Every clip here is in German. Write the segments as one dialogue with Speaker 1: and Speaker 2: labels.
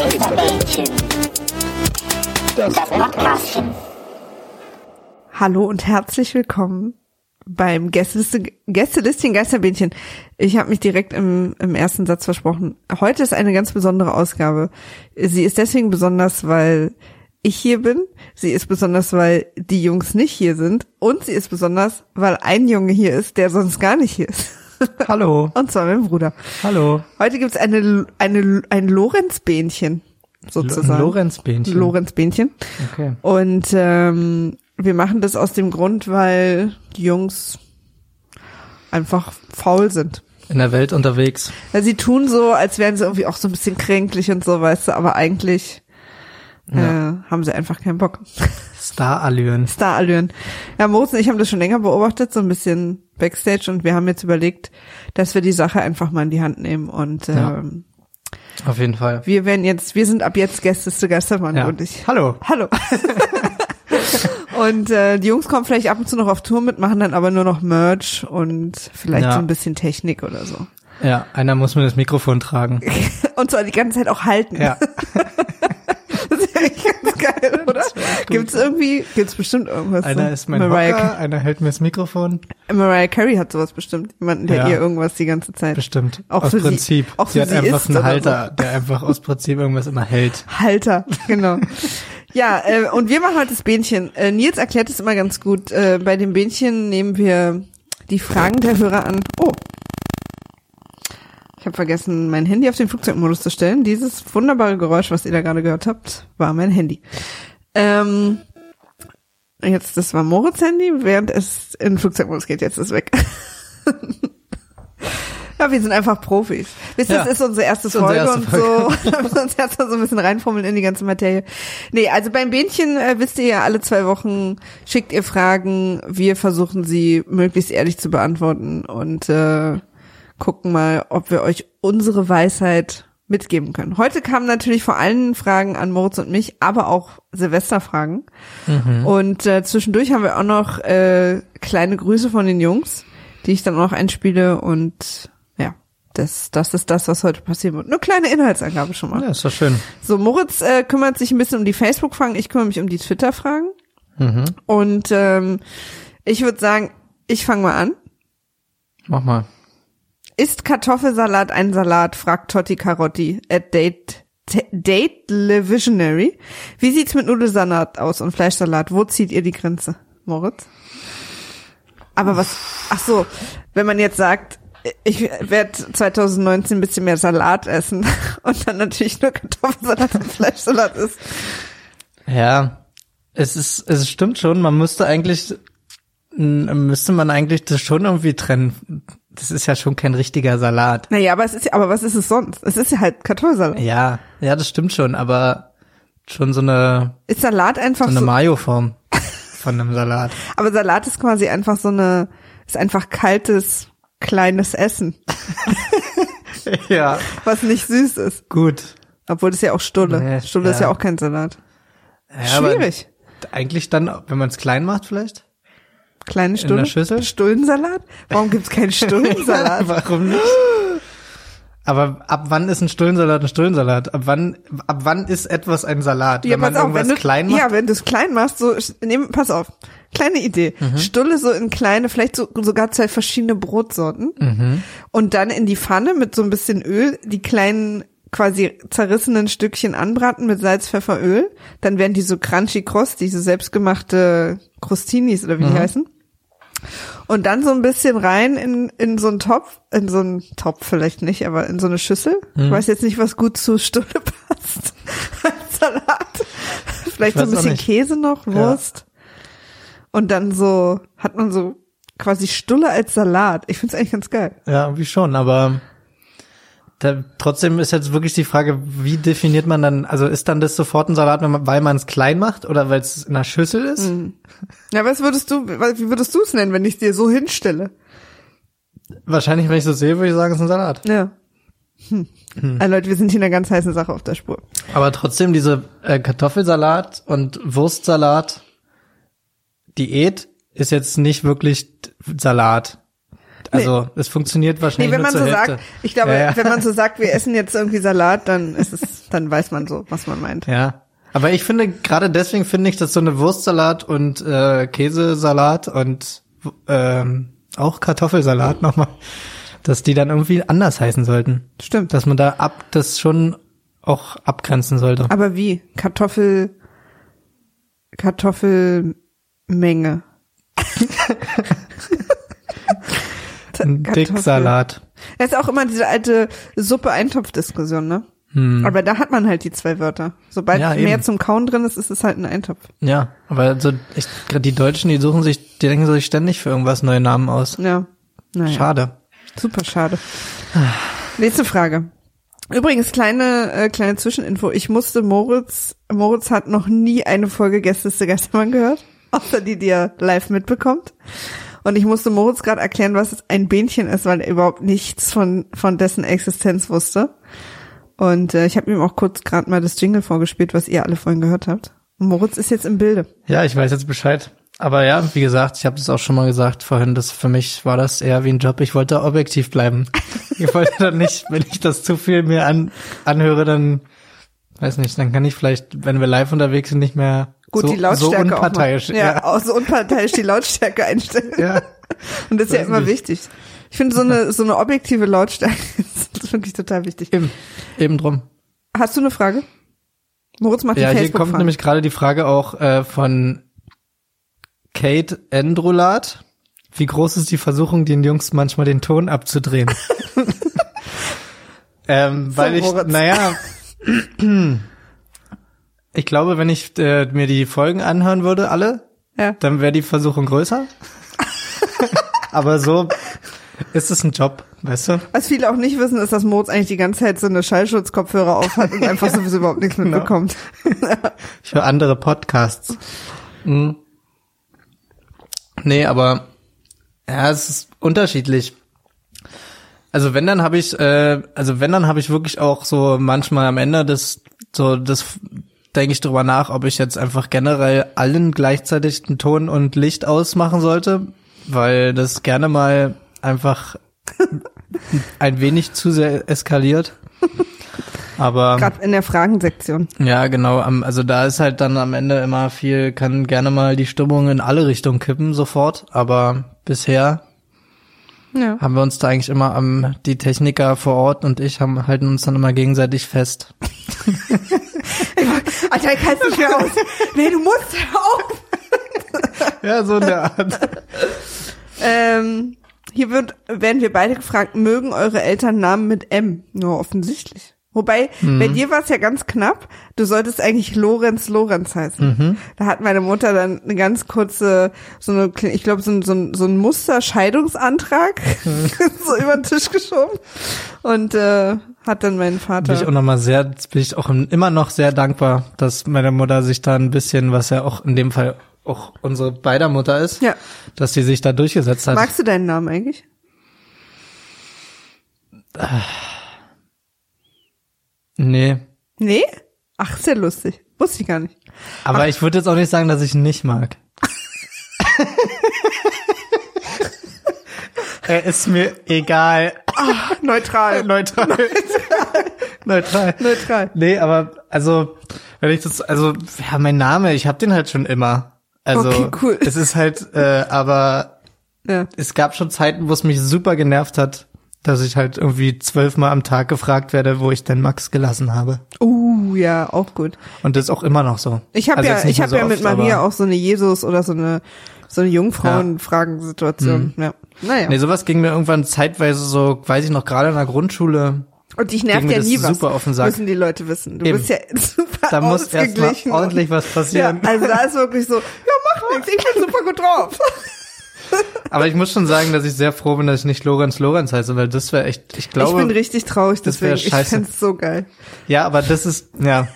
Speaker 1: Geisterbällchen. Das Podcastchen.
Speaker 2: Hallo und herzlich willkommen beim Gästeliste, Gästelistchen Geisterbähnchen. Ich habe mich direkt im, im ersten Satz versprochen. Heute ist eine ganz besondere Ausgabe. Sie ist deswegen besonders, weil ich hier bin. Sie ist besonders, weil die Jungs nicht hier sind. Und sie ist besonders, weil ein Junge hier ist, der sonst gar nicht hier ist.
Speaker 3: Hallo.
Speaker 2: Und zwar mein Bruder.
Speaker 3: Hallo.
Speaker 2: Heute gibt's eine, eine, ein Lorenzbähnchen sozusagen.
Speaker 3: Lorenzbähnchen.
Speaker 2: Lorenzbähnchen.
Speaker 3: Okay.
Speaker 2: Und ähm, wir machen das aus dem Grund, weil die Jungs einfach faul sind.
Speaker 3: In der Welt unterwegs.
Speaker 2: Ja, sie tun so, als wären sie irgendwie auch so ein bisschen kränklich und so, weißt du, aber eigentlich äh, haben sie einfach keinen Bock.
Speaker 3: Starallüren.
Speaker 2: Starallüren. Ja, Moritz und ich haben das schon länger beobachtet, so ein bisschen Backstage und wir haben jetzt überlegt, dass wir die Sache einfach mal in die Hand nehmen und
Speaker 3: Ja.
Speaker 2: ähm,
Speaker 3: Auf jeden Fall.
Speaker 2: wir werden jetzt, wir sind ab jetzt Gäste zu Geistermann
Speaker 3: Ja.
Speaker 2: und ich.
Speaker 3: Hallo.
Speaker 2: Hallo. und äh, die Jungs kommen vielleicht ab und zu noch auf Tour mit, machen dann aber nur noch Merch und vielleicht
Speaker 3: Ja.
Speaker 2: so ein bisschen Technik oder so.
Speaker 3: Ja, einer muss mir das Mikrofon tragen.
Speaker 2: Und zwar die ganze Zeit auch halten.
Speaker 3: Ja.
Speaker 2: Das ist ja echt ganz geil, oder? Gibt's irgendwie, gibt's bestimmt irgendwas.
Speaker 3: Einer
Speaker 2: so?
Speaker 3: ist mein
Speaker 2: Mariah,
Speaker 3: Hocker, einer hält mir das Mikrofon.
Speaker 2: Mariah Carey hat sowas bestimmt. Jemanden, der
Speaker 3: Ja.
Speaker 2: ihr irgendwas die ganze Zeit.
Speaker 3: Bestimmt.
Speaker 2: Auch
Speaker 3: aus
Speaker 2: für sie-
Speaker 3: Prinzip.
Speaker 2: auch
Speaker 3: sie
Speaker 2: für
Speaker 3: hat
Speaker 2: sie
Speaker 3: einfach einen Halter, der einfach aus Prinzip irgendwas immer hält.
Speaker 2: Halter, genau. ja, äh, und wir machen heute das Bähnchen. Äh, Nils erklärt es immer ganz gut. Äh, bei dem Bähnchen nehmen wir die Fragen der Hörer an. Oh. Ich habe vergessen, mein Handy auf den Flugzeugmodus zu stellen. Dieses wunderbare Geräusch, was ihr da gerade gehört habt, war mein Handy. Ähm, jetzt, das war Moritz Handy, während es in Flugzeugmodus geht. Jetzt ist es weg. Ja, wir sind einfach Profis. Wisst ihr,
Speaker 3: Ja.
Speaker 2: das ist unsere erste
Speaker 3: ist unsere
Speaker 2: Folge
Speaker 3: erste
Speaker 2: und so. Da müssen wir uns erst mal so ein bisschen reinfummeln in die ganze Materie. Nee, also beim Bähnchen äh, wisst ihr ja, alle zwei Wochen schickt ihr Fragen. Wir versuchen sie möglichst ehrlich zu beantworten und äh, gucken mal, ob wir euch unsere Weisheit mitgeben können. Heute kamen natürlich vor allem Fragen an Moritz und mich, aber auch Silvesterfragen. Und äh, zwischendurch haben wir auch noch äh, kleine Grüße von den Jungs, die ich dann auch noch einspiele und ja, das, das ist das, was heute passieren wird. Eine kleine Inhaltsangabe schon mal.
Speaker 3: Ja, ist doch schön.
Speaker 2: So, Moritz äh, kümmert sich ein bisschen um die Facebook-Fragen, ich kümmere mich um die Twitter-Fragen. Und ähm, ich würde sagen, ich fange mal an.
Speaker 3: Mach mal.
Speaker 2: Ist Kartoffelsalat ein Salat? fragt Totti Carotti at Date, Date Le Visionary. Wie sieht's mit Nudelsalat aus und Fleischsalat? Wo zieht ihr die Grenze, Moritz? Aber was, ach so, wenn man jetzt sagt, ich werde 2019 ein bisschen mehr Salat essen und dann natürlich nur Kartoffelsalat und Fleischsalat ist.
Speaker 3: Ja, es ist, es stimmt schon, man müsste eigentlich, müsste man eigentlich das schon irgendwie trennen. Das ist ja schon kein richtiger Salat.
Speaker 2: Naja, aber es ist ja, aber was ist es sonst? Es ist ja halt Kartoffelsalat.
Speaker 3: Ja, ja, das stimmt schon, aber schon so eine,
Speaker 2: Ist Salat einfach
Speaker 3: so eine
Speaker 2: so,
Speaker 3: Mayo-Form von einem Salat.
Speaker 2: aber Salat ist quasi einfach so eine, ist einfach kaltes, kleines Essen,
Speaker 3: Ja,
Speaker 2: was nicht süß ist.
Speaker 3: gut.
Speaker 2: Obwohl das ja auch Stulle.
Speaker 3: Nee,
Speaker 2: Stulle ist ja
Speaker 3: ja.
Speaker 2: auch kein Salat.
Speaker 3: Ja,
Speaker 2: Schwierig.
Speaker 3: Eigentlich dann, wenn man es klein macht vielleicht?
Speaker 2: Kleine Stulle.
Speaker 3: der Schüssel?
Speaker 2: Stullensalat? Warum gibt's keinen Stullensalat?
Speaker 3: Warum nicht? Aber ab wann ist ein Stullensalat ein Stullensalat? Ab wann, ab wann ist etwas ein Salat?
Speaker 2: Ja,
Speaker 3: wenn man
Speaker 2: auf,
Speaker 3: irgendwas
Speaker 2: wenn du,
Speaker 3: klein macht?
Speaker 2: ja, wenn du es klein machst, so, nehm, pass auf. kleine Idee. Stulle so in kleine, vielleicht so, sogar zwei verschiedene Brotsorten. Und dann in die Pfanne mit so ein bisschen Öl die kleinen quasi zerrissenen Stückchen anbraten mit Salz, Pfeffer, Öl. Dann werden die so crunchy crust, diese selbstgemachte Crostinis oder wie die heißen. Und dann so ein bisschen rein in, in so einen Topf, in so einen Topf vielleicht nicht, aber in so eine Schüssel. Ich weiß jetzt nicht, was gut zu Stulle passt. Als Salat. Vielleicht so ein bisschen. Käse noch, Wurst. Und dann so, hat man so quasi Stulle als Salat. Ich find's eigentlich ganz geil.
Speaker 3: Ja, irgendwie schon, aber da, trotzdem ist jetzt wirklich die Frage, wie definiert man dann, also ist dann das sofort ein Salat, weil man es klein macht oder weil es in einer Schüssel ist?
Speaker 2: Ja, was würdest du, wie würdest du es nennen, wenn ich dir so hinstelle?
Speaker 3: Wahrscheinlich, wenn ich das sehe, würde ich sagen, es ist ein Salat.
Speaker 2: Ja. Hm. Also Leute, wir sind hier in einer ganz heißen Sache auf der Spur.
Speaker 3: Aber trotzdem diese äh, Kartoffelsalat und Wurstsalat Diät ist jetzt nicht wirklich Salat. Also es funktioniert wahrscheinlich
Speaker 2: Nee, wenn man so
Speaker 3: Hälfte.
Speaker 2: sagt, ich glaube,
Speaker 3: ja, ja.
Speaker 2: wenn man so sagt, wir essen jetzt irgendwie Salat, dann ist es, dann weiß man so, was man meint.
Speaker 3: Ja. Aber ich finde, gerade deswegen finde ich, dass so eine Wurstsalat und äh, Käsesalat und ähm, auch Kartoffelsalat nochmal, dass die dann irgendwie anders heißen sollten.
Speaker 2: Stimmt.
Speaker 3: Dass man da ab das schon auch abgrenzen sollte.
Speaker 2: Aber wie? Kartoffel, Kartoffelmenge.
Speaker 3: Ein Dicksalat.
Speaker 2: Das ist auch immer diese alte Suppe-Eintopf-Diskussion, ne? Aber da hat man halt die zwei Wörter. Sobald
Speaker 3: Hm. Ja,
Speaker 2: mehr
Speaker 3: eben.
Speaker 2: zum Kauen drin ist, ist es halt ein Eintopf.
Speaker 3: Ja, aber so ich, die Deutschen, die suchen sich, die denken sich ständig für irgendwas neue Namen aus.
Speaker 2: Ja. Naja.
Speaker 3: Schade.
Speaker 2: Super schade. Nächste Frage. Übrigens, kleine, äh, kleine Zwischeninfo. Ich musste Moritz, Moritz hat noch nie eine Folge Gästeliste Geistermann gehört, außer die, die er live mitbekommt. Und ich musste Moritz gerade erklären, was ein Bähnchen ist, weil er überhaupt nichts von, von dessen Existenz wusste. Und äh, ich habe ihm auch kurz gerade mal das Jingle vorgespielt, was ihr alle vorhin gehört habt. Und Moritz ist jetzt im Bilde.
Speaker 3: Ja, ich weiß jetzt Bescheid. Aber ja, wie gesagt, ich habe das auch schon mal gesagt vorhin, dass für mich war das eher wie ein Job. Ich wollte objektiv bleiben. ich wollte dann nicht, wenn ich das zu viel mir an, anhöre, dann weiß nicht, dann kann ich vielleicht, wenn wir live unterwegs sind, nicht mehr
Speaker 2: Gut,
Speaker 3: so,
Speaker 2: die Lautstärke
Speaker 3: so unparteiisch.
Speaker 2: auch mal, ja, auch so unparteiisch die Lautstärke einstellen.
Speaker 3: ja.
Speaker 2: Und das ist ja
Speaker 3: Weiß
Speaker 2: immer
Speaker 3: nicht.
Speaker 2: wichtig. Ich finde so eine so eine objektive Lautstärke ist wirklich total wichtig.
Speaker 3: Eben, eben drum.
Speaker 2: Hast du eine Frage? Moritz macht die
Speaker 3: Ja, hier kommt nämlich gerade die Frage auch äh, von Kate Endrulat. Wie groß ist die Versuchung, den Jungs manchmal den Ton abzudrehen? ähm, weil ich,
Speaker 2: Moritz.
Speaker 3: naja, ich glaube, wenn ich äh, mir die Folgen anhören würde, alle,
Speaker 2: Ja.
Speaker 3: dann wäre die Versuchung größer. Aber so ist es ein Job, weißt du?
Speaker 2: Was viele auch nicht wissen, ist, dass Moritz eigentlich die ganze Zeit so eine Schallschutzkopfhörer auf hat und einfach sowieso überhaupt nichts
Speaker 3: Genau.
Speaker 2: mitbekommt.
Speaker 3: Ich höre andere Podcasts. Mhm. Nee, aber ja, es ist unterschiedlich. Also wenn dann habe ich, äh, also wenn dann habe ich wirklich auch so manchmal am Ende das so das denke ich drüber nach, ob ich jetzt einfach generell allen gleichzeitig den Ton und Licht ausmachen sollte, weil das gerne mal einfach ein wenig zu sehr eskaliert. Aber
Speaker 2: Gerade in der Fragensektion.
Speaker 3: ja, genau. Also da ist halt dann am Ende immer viel, kann gerne mal die Stimmung in alle Richtungen kippen sofort. Aber bisher
Speaker 2: Ja.
Speaker 3: haben wir uns da eigentlich immer am, die Techniker vor Ort und ich haben, halten uns dann immer gegenseitig fest.
Speaker 2: Alter, ich halte nicht mehr aus. Nee, du musst auf.
Speaker 3: Ja, so in der Art.
Speaker 2: Ähm, hier wird, werden wir beide gefragt, mögen eure Eltern Namen mit M? Nur offensichtlich. Wobei, bei
Speaker 3: Mhm.
Speaker 2: dir war es ja ganz knapp. Du solltest eigentlich Lorenz Lorenz heißen.
Speaker 3: Mhm.
Speaker 2: Da hat meine Mutter dann eine ganz kurze, so eine, ich glaube, so ein, so ein, so ein Musterscheidungsantrag
Speaker 3: Mhm.
Speaker 2: so über den Tisch geschoben und äh, hat dann
Speaker 3: Bin
Speaker 2: Vater.
Speaker 3: ich auch nochmal sehr, bin ich auch immer noch sehr dankbar, dass meine Mutter sich da ein bisschen, was ja auch in dem Fall auch unsere beider Mutter ist,
Speaker 2: Ja.
Speaker 3: dass die sich da durchgesetzt hat.
Speaker 2: Magst du deinen Namen eigentlich?
Speaker 3: nee.
Speaker 2: Nee? Ach, ja lustig. Wusste ich gar nicht.
Speaker 3: Aber ich würde jetzt auch nicht sagen, dass ich ihn nicht mag. er ist mir egal.
Speaker 2: Neutral.
Speaker 3: Neutral. Neutral.
Speaker 2: Neutral.
Speaker 3: Nee, aber also, wenn ich das, also, ja, mein Name, ich hab den halt schon immer. Also
Speaker 2: Okay, cool.
Speaker 3: es ist halt, äh, aber
Speaker 2: Ja.
Speaker 3: es gab schon Zeiten, wo es mich super genervt hat, dass ich halt irgendwie zwölfmal am Tag gefragt werde, wo ich denn Max gelassen habe.
Speaker 2: Uh, ja, auch gut.
Speaker 3: Und das ist auch immer noch so.
Speaker 2: Ich habe
Speaker 3: Also
Speaker 2: ja, ich habe
Speaker 3: so
Speaker 2: ja mit
Speaker 3: oft,
Speaker 2: Maria auch so eine Jesus oder so eine so eine Jungfrauen-Fragensituation. Ja. Naja.
Speaker 3: Nee, sowas ging mir irgendwann zeitweise so, weiß ich noch, gerade in der Grundschule.
Speaker 2: Und dich nervt ja
Speaker 3: das
Speaker 2: nie was.
Speaker 3: super auf den Sack.
Speaker 2: Müssen die Leute wissen. Du
Speaker 3: Eben.
Speaker 2: bist ja super
Speaker 3: Da muss erst mal
Speaker 2: ausgeglichen.
Speaker 3: ordentlich was
Speaker 2: ja,
Speaker 3: passieren.
Speaker 2: also da ist wirklich so, ja, mach nichts, ich bin super gut drauf.
Speaker 3: Aber ich muss schon sagen, dass ich sehr froh bin, dass ich nicht Lorenz Lorenz heiße, weil das wäre echt, ich glaube.
Speaker 2: ich bin richtig traurig,
Speaker 3: das
Speaker 2: deswegen, ich
Speaker 3: scheiße.
Speaker 2: find's so geil.
Speaker 3: Ja, aber das ist, ja.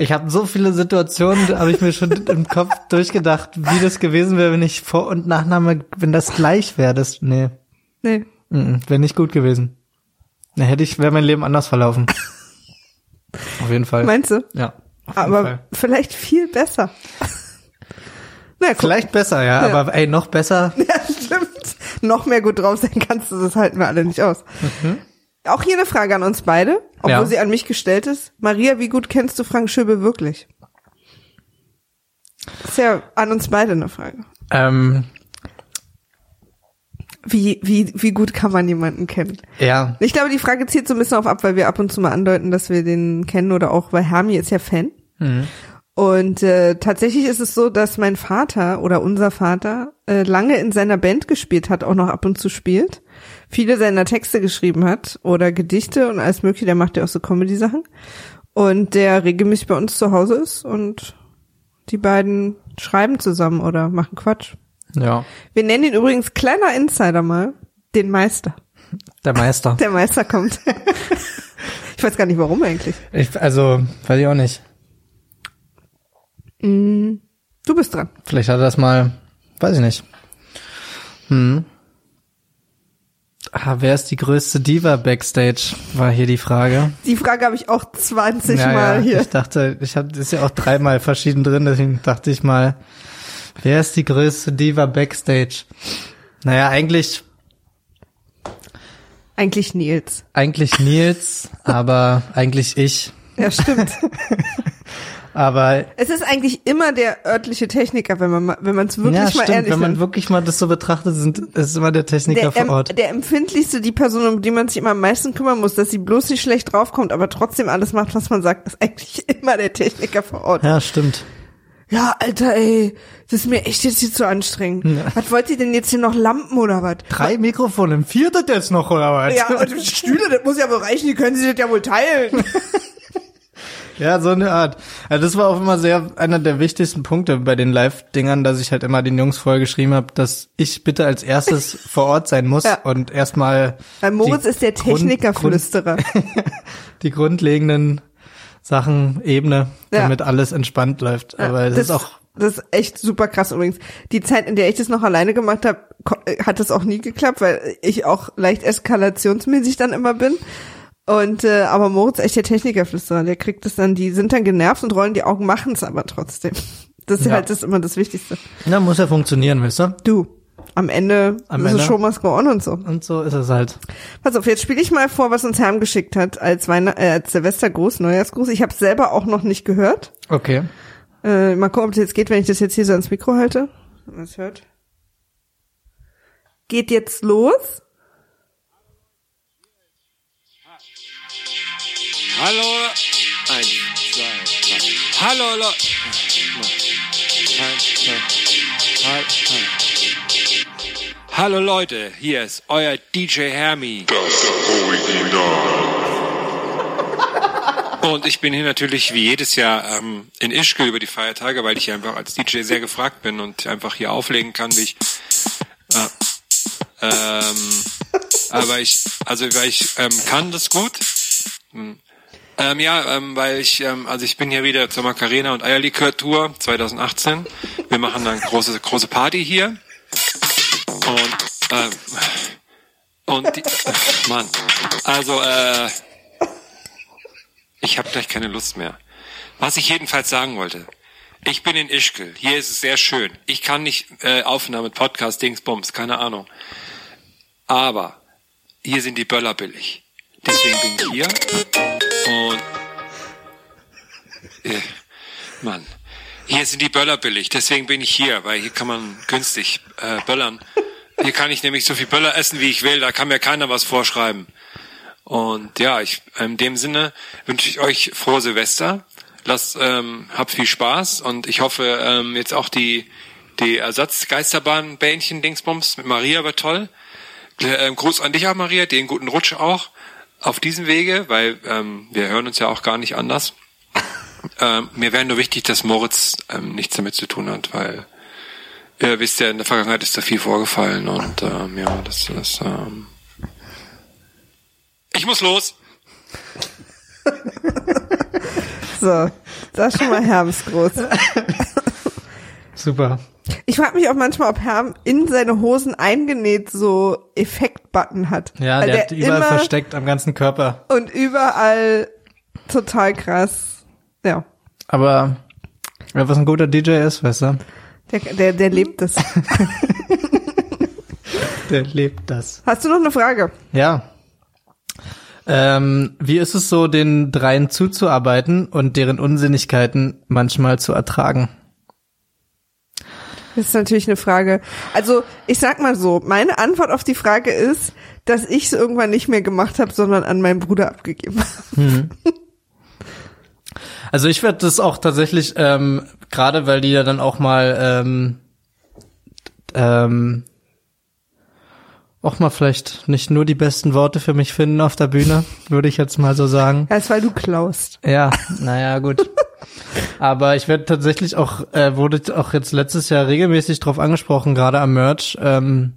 Speaker 3: Ich habe so viele Situationen, habe ich mir schon im Kopf durchgedacht, wie das gewesen wäre, wenn ich Vor- und Nachname, wenn das gleich wäre. Das, nee,
Speaker 2: Nee.
Speaker 3: wäre nicht gut gewesen. Da hätte ich, wäre mein Leben anders verlaufen. Auf jeden Fall.
Speaker 2: Meinst du?
Speaker 3: ja.
Speaker 2: Aber
Speaker 3: Fall.
Speaker 2: vielleicht viel besser. Na, guck.
Speaker 3: Vielleicht besser, ja,
Speaker 2: Ja.
Speaker 3: aber ey, noch besser.
Speaker 2: Ja, stimmt. Noch mehr gut drauf sein kannst du, das halten wir alle nicht aus. Auch hier eine Frage an uns beide, obwohl
Speaker 3: Ja.
Speaker 2: sie an mich gestellt ist. Maria, wie gut kennst du Frank Schöbe wirklich? Ist ja an uns beide eine Frage.
Speaker 3: Ähm,
Speaker 2: Wie, wie, wie gut kann man jemanden kennen?
Speaker 3: ja,
Speaker 2: Ich glaube, die Frage zielt so ein bisschen auf ab, weil wir ab und zu mal andeuten, dass wir den kennen oder auch, weil Hermi ist ja Fan. Und äh, tatsächlich ist es so, dass mein Vater oder unser Vater äh, lange in seiner Band gespielt hat, auch noch ab und zu spielt. Viele seiner Texte geschrieben hat oder Gedichte und alles mögliche. Der macht ja auch so Comedy-Sachen. Und der regelmäßig bei uns zu Hause ist und die beiden schreiben zusammen oder machen Quatsch.
Speaker 3: ja,
Speaker 2: Wir nennen ihn übrigens kleiner Insider mal, den Meister.
Speaker 3: der Meister.
Speaker 2: Der Meister kommt. ich weiß gar nicht warum eigentlich.
Speaker 3: Ich, also, weiß ich auch nicht.
Speaker 2: Du bist dran.
Speaker 3: Vielleicht hat er das mal, weiß ich nicht. Hm. Ah, wer ist die größte Diva Backstage? War hier die Frage.
Speaker 2: Die Frage habe ich auch 20
Speaker 3: Ja,
Speaker 2: Mal
Speaker 3: ja,
Speaker 2: hier.
Speaker 3: Ich dachte, ich habe ist ja auch dreimal verschieden drin, deswegen dachte ich mal, wer ist die größte Diva Backstage? Naja, eigentlich,
Speaker 2: Eigentlich Nils.
Speaker 3: eigentlich Nils, aber eigentlich ich.
Speaker 2: Ja, stimmt.
Speaker 3: Aber
Speaker 2: es ist eigentlich immer der örtliche Techniker, wenn man ma- wenn man es wirklich
Speaker 3: ja,
Speaker 2: mal
Speaker 3: stimmt,
Speaker 2: ehrlich
Speaker 3: wenn man
Speaker 2: nimmt.
Speaker 3: wirklich mal das so betrachtet, sind, ist immer der Techniker
Speaker 2: Der,
Speaker 3: vor Ort.
Speaker 2: der empfindlichste, die Person, um die man sich immer am meisten kümmern muss, dass sie bloß nicht schlecht draufkommt, aber trotzdem alles macht, was man sagt, ist eigentlich immer der Techniker vor Ort.
Speaker 3: Ja, stimmt.
Speaker 2: Ja, Alter, ey, das ist mir echt jetzt hier zu anstrengend. Was wollt ihr denn jetzt hier noch Lampen oder was?
Speaker 3: Drei Mikrofone, ein viertes jetzt noch, oder was?
Speaker 2: Ja, und Stühle, das muss ja wohl reichen, die können sich das ja wohl teilen.
Speaker 3: Ja, so eine Art. Also das war auch immer sehr einer der wichtigsten Punkte bei den Live-Dingern, dass ich halt immer den Jungs vorher geschrieben habe, dass ich bitte als erstes vor Ort sein muss
Speaker 2: Ja.
Speaker 3: und erstmal
Speaker 2: Weil Moritz ist der Technikerflüsterer.
Speaker 3: Grund, die grundlegenden Sachen ebne,
Speaker 2: Ja.
Speaker 3: damit alles entspannt läuft. Aber es ist auch
Speaker 2: Das ist echt super krass übrigens. Die Zeit, in der ich das noch alleine gemacht habe, hat das auch nie geklappt, weil ich auch leicht eskalationsmäßig dann immer bin. Und äh, aber Moritz ist echt der Technikerflüsterer, der kriegt das dann, die sind dann genervt und rollen die Augen, machen es aber trotzdem. Das ist
Speaker 3: Ja.
Speaker 2: halt das ist immer das Wichtigste.
Speaker 3: na, muss ja funktionieren, weißt du?
Speaker 2: Du, am Ende
Speaker 3: Am
Speaker 2: ist
Speaker 3: Ende.
Speaker 2: es Show must go on und so.
Speaker 3: Und so ist es halt.
Speaker 2: Pass auf, jetzt spiele ich mal vor, was uns Herm geschickt hat als, Weihn äh, als Silvestergruß, Neujahrsgruß. Ich habe selber auch noch nicht gehört.
Speaker 3: Okay.
Speaker 2: Äh, mal gucken, ob das jetzt geht, wenn ich das jetzt hier so ans Mikro halte. Es hört. Geht jetzt los.
Speaker 4: Hallo. Eins, zwei, drei. Hallo, Leute. Hallo Leute, hier ist euer DJ Hermi.
Speaker 5: Das Original.
Speaker 4: Und ich bin hier natürlich wie jedes Jahr ähm, in Ischgl über die Feiertage, weil ich hier einfach als DJ sehr gefragt bin und einfach hier auflegen kann, wie ich. Äh, ähm, aber ich, also weil ich ähm, kann das gut. Hm. Ähm, ja, ähm, weil ich, ähm, also ich bin hier wieder zur Macarena und Eierlikör Tour 2018. Wir machen eine große, große Party hier. Und, ähm, und die, Mann, also, äh, ich habe gleich keine Lust mehr. Was ich jedenfalls sagen wollte. Ich bin in Ischgl. Hier ist es sehr schön. Ich kann nicht äh, aufnehmen mit Podcast, Dingsbums, keine Ahnung. Aber hier sind die Böller billig. Deswegen bin ich hier. Und äh, Mann. Hier sind die Böller billig, deswegen bin ich hier, weil hier kann man günstig äh, böllern. Hier kann ich nämlich so viel Böller essen, wie ich will, da kann mir keiner was vorschreiben. Und ja, ich in dem Sinne wünsche ich euch frohe Silvester. Lasst, ähm, habt viel Spaß und ich hoffe ähm, jetzt auch die die Ersatzgeisterbahn-Bähnchen Dingsbums mit Maria war toll. Ähm, Gruß an dich auch, Maria, den guten Rutsch auch auf diesem Wege, weil ähm, wir hören uns ja auch gar nicht anders. Ähm, mir wäre nur wichtig, dass Moritz ähm, nichts damit zu tun hat, weil ihr wisst ja, in der Vergangenheit ist da viel vorgefallen und ähm, ja, das ist. Ähm ich muss los.
Speaker 2: So, das ist schon mal Hermsgroß.
Speaker 3: Super.
Speaker 2: Ich frage mich auch manchmal, ob Herm in seine Hosen eingenäht so Effektbutton hat.
Speaker 3: Ja,
Speaker 2: Weil
Speaker 3: der, hat überall
Speaker 2: immer
Speaker 3: versteckt am ganzen Körper.
Speaker 2: Und überall total krass. Ja,
Speaker 3: Aber ja, was ein guter DJ ist, weißt du,
Speaker 2: der, der, der lebt es.
Speaker 3: der lebt das.
Speaker 2: Hast du noch eine Frage?
Speaker 3: Ja. Ähm, wie ist es so, den dreien zuzuarbeiten und deren Unsinnigkeiten manchmal zu ertragen?
Speaker 2: Das ist natürlich eine Frage. Also ich sag mal so, meine Antwort auf die Frage ist, dass ich es irgendwann nicht mehr gemacht habe, sondern an meinen Bruder abgegeben habe.
Speaker 3: Also ich werde das auch tatsächlich, ähm, gerade weil die ja dann auch mal ähm, ähm, auch mal vielleicht nicht nur die besten Worte für mich finden auf der Bühne, würde ich jetzt mal so sagen.
Speaker 2: Das ist, weil du klaust.
Speaker 3: Ja, naja, gut. Aber ich werde tatsächlich auch, äh, wurde auch jetzt letztes Jahr regelmäßig drauf angesprochen, gerade am Merch, ähm,